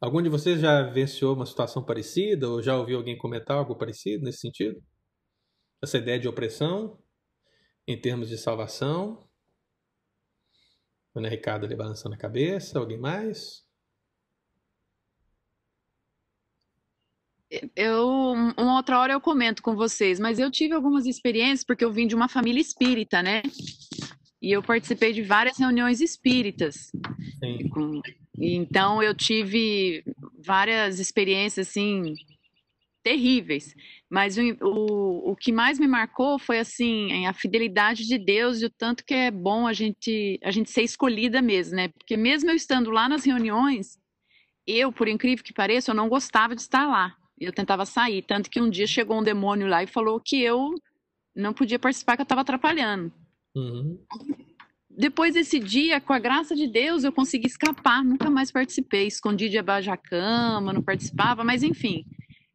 Algum de vocês já vivenciou uma situação parecida ou já ouviu alguém comentar algo parecido nesse sentido? Essa ideia de opressão em termos de salvação? Ana Ricardo ali balançando a cabeça. Alguém mais? Eu, uma outra hora eu comento com vocês, mas eu tive algumas experiências porque eu vim de uma família espírita, né? E eu participei de várias reuniões espíritas. Sim. Com, então eu tive várias experiências assim terríveis, mas o, o, o que mais me marcou foi assim a fidelidade de Deus e o tanto que é bom a gente a gente ser escolhida mesmo, né? Porque mesmo eu estando lá nas reuniões, eu, por incrível que pareça, eu não gostava de estar lá. Eu tentava sair, tanto que um dia chegou um demônio lá e falou que eu não podia participar, que eu estava atrapalhando. Uhum depois desse dia, com a graça de Deus, eu consegui escapar, nunca mais participei, escondi debaixo da cama, não participava, mas enfim.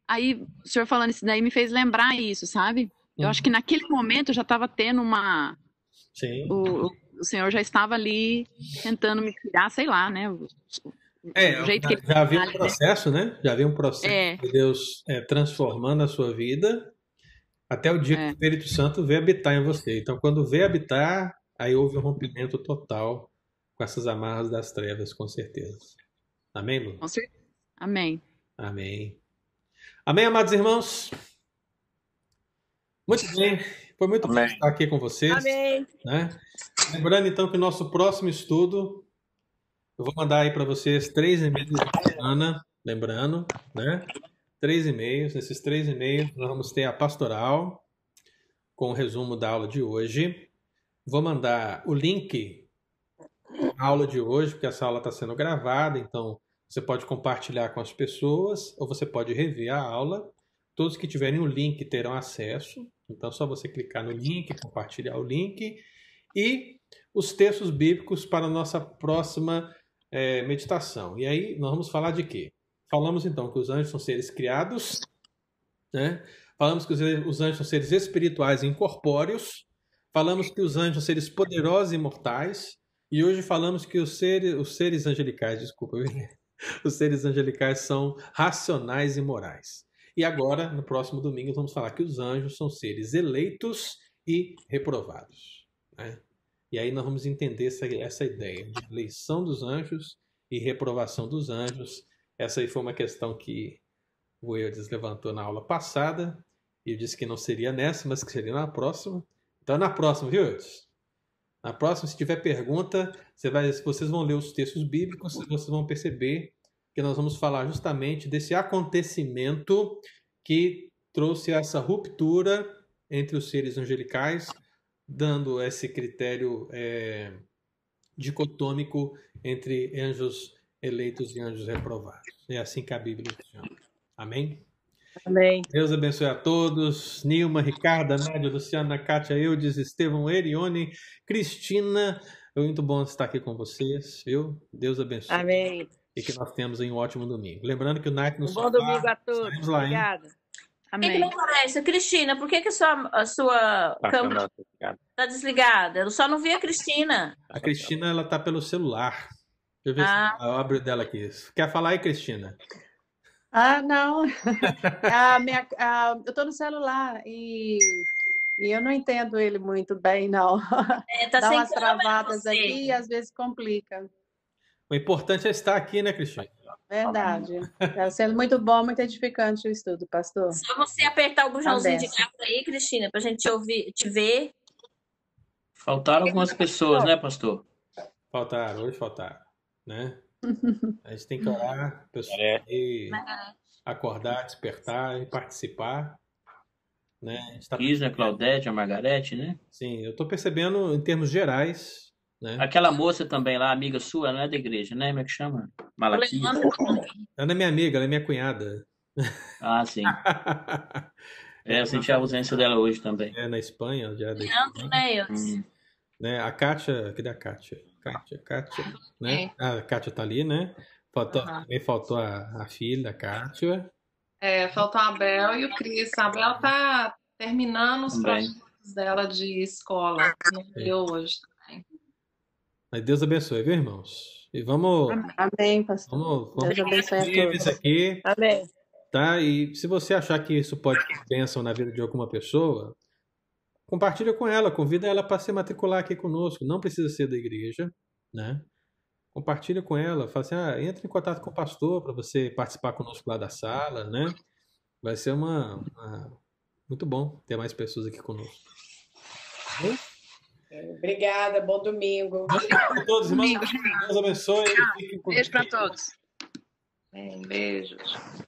Aí, o senhor falando isso daí me fez lembrar isso, sabe? Eu uhum. acho que naquele momento eu já estava tendo uma. Sim. O, o, senhor já estava ali tentando me tirar, sei lá, né? O, é, jeito já, que já havia um né? processo, né? Já havia um processo é. de Deus é, transformando a sua vida até o dia é. que o Espírito Santo veio habitar em você. Então, quando veio habitar, Aí houve um rompimento total com essas amarras das trevas, com certeza. Amém, Lu? Com certeza. Amém. Amém. Amém, amados irmãos? Muito bem. Foi muito bom estar aqui com vocês. Amém. Né? Lembrando, então, que o nosso próximo estudo, eu vou mandar aí para vocês três e-mails de semana, lembrando, né? Três e-mails. Nesses três e-mails, nós vamos ter a pastoral, com o resumo da aula de hoje. Vou mandar o link da aula de hoje, porque essa aula está sendo gravada, então você pode compartilhar com as pessoas ou você pode rever a aula. Todos que tiverem o link terão acesso. Então é só você clicar no link, compartilhar o link e os textos bíblicos para a nossa próxima é, meditação. E aí nós vamos falar de quê? Falamos então que os anjos são seres criados, né? Falamos que os anjos são seres espirituais e incorpóreos, Falamos que os anjos são seres poderosos e imortais. E hoje falamos que os seres, os seres angelicais, desculpa, os seres angelicais são racionais e morais. E agora, no próximo domingo, vamos falar que os anjos são seres eleitos e reprovados. Né? E aí nós vamos entender essa, essa ideia de eleição dos anjos e reprovação dos anjos. Essa aí foi uma questão que o Eudes levantou na aula passada. E eu disse que não seria nessa, mas que seria na próxima. Então, na próxima, viu, Eudes? Na próxima, se tiver pergunta, você vai, vocês vão ler os textos bíblicos, vocês vão perceber que nós vamos falar justamente desse acontecimento que trouxe essa ruptura entre os seres angelicais, dando esse critério é, dicotômico entre anjos eleitos e anjos reprovados. É assim que a Bíblia chama. Amém? Amém. Deus abençoe a todos. Nilma, Ricarda, Nádia, Luciana, Kátia, Eudes, Estevão, Erione, Cristina. É muito bom estar aqui com vocês, viu? Deus abençoe. Amém. E que nós temos um ótimo domingo. Lembrando que o Night no um Bom domingo a todos. Lá, Obrigada. Amém. que não aparece? Cristina, por que, que a sua, a sua tá câmera está desligada? Eu só não vi a Cristina. A Cristina, ela tá pelo celular. Deixa eu ver ah. se eu abro dela aqui. Quer falar aí, Cristina? Ah, não. a minha, a, eu estou no celular e, e eu não entendo ele muito bem, não. É, tá Dá umas travadas aqui e às vezes complica. O importante é estar aqui, né, Cristina? Verdade. Está sendo muito bom, muito edificante o estudo, pastor. Só você apertar o botãozinho de graça aí, Cristina, para a gente te ouvir, te ver. Faltaram algumas pessoas, né, pastor? Faltaram, hoje faltaram, né? A gente tem que orar, pessoal, é. e acordar, despertar e participar. Né? Tá Isna, Claudete, a Margarete, né? Sim, eu estou percebendo em termos gerais. Né? Aquela moça também lá, amiga sua, não é da igreja, né? Como é que chama? Malaquia. Ela não é minha amiga, ela é minha cunhada. Ah, sim. é, eu senti a ausência dela hoje também. É, na Espanha. Já Leandro, né, hum. né? A Kátia, cadê a Kátia? Kátia, Kátia, né? É. Ah, a Kátia tá ali, né? Faltou, uhum. Também faltou a, a filha, a Kátia. É, faltou a Bel e o Cris. A Bel tá terminando os também. projetos dela de escola. Não deu hoje também. Mas Deus abençoe, viu, irmãos? E vamos. Amém, pastor. Vamos, vamos Deus abençoe a todos. aqui. Amém. Tá? E se você achar que isso pode ser bênção na vida de alguma pessoa, compartilha com ela, convida ela para se matricular aqui conosco. Não precisa ser da igreja, né? Compartilha com ela, fala assim, ah, entra em contato com o pastor para você participar conosco lá da sala, né? Vai ser uma, uma... muito bom ter mais pessoas aqui conosco. Obrigada, bom domingo. Obrigado a todos, irmãos. Deus abençoe. Beijo para todos. Beijos.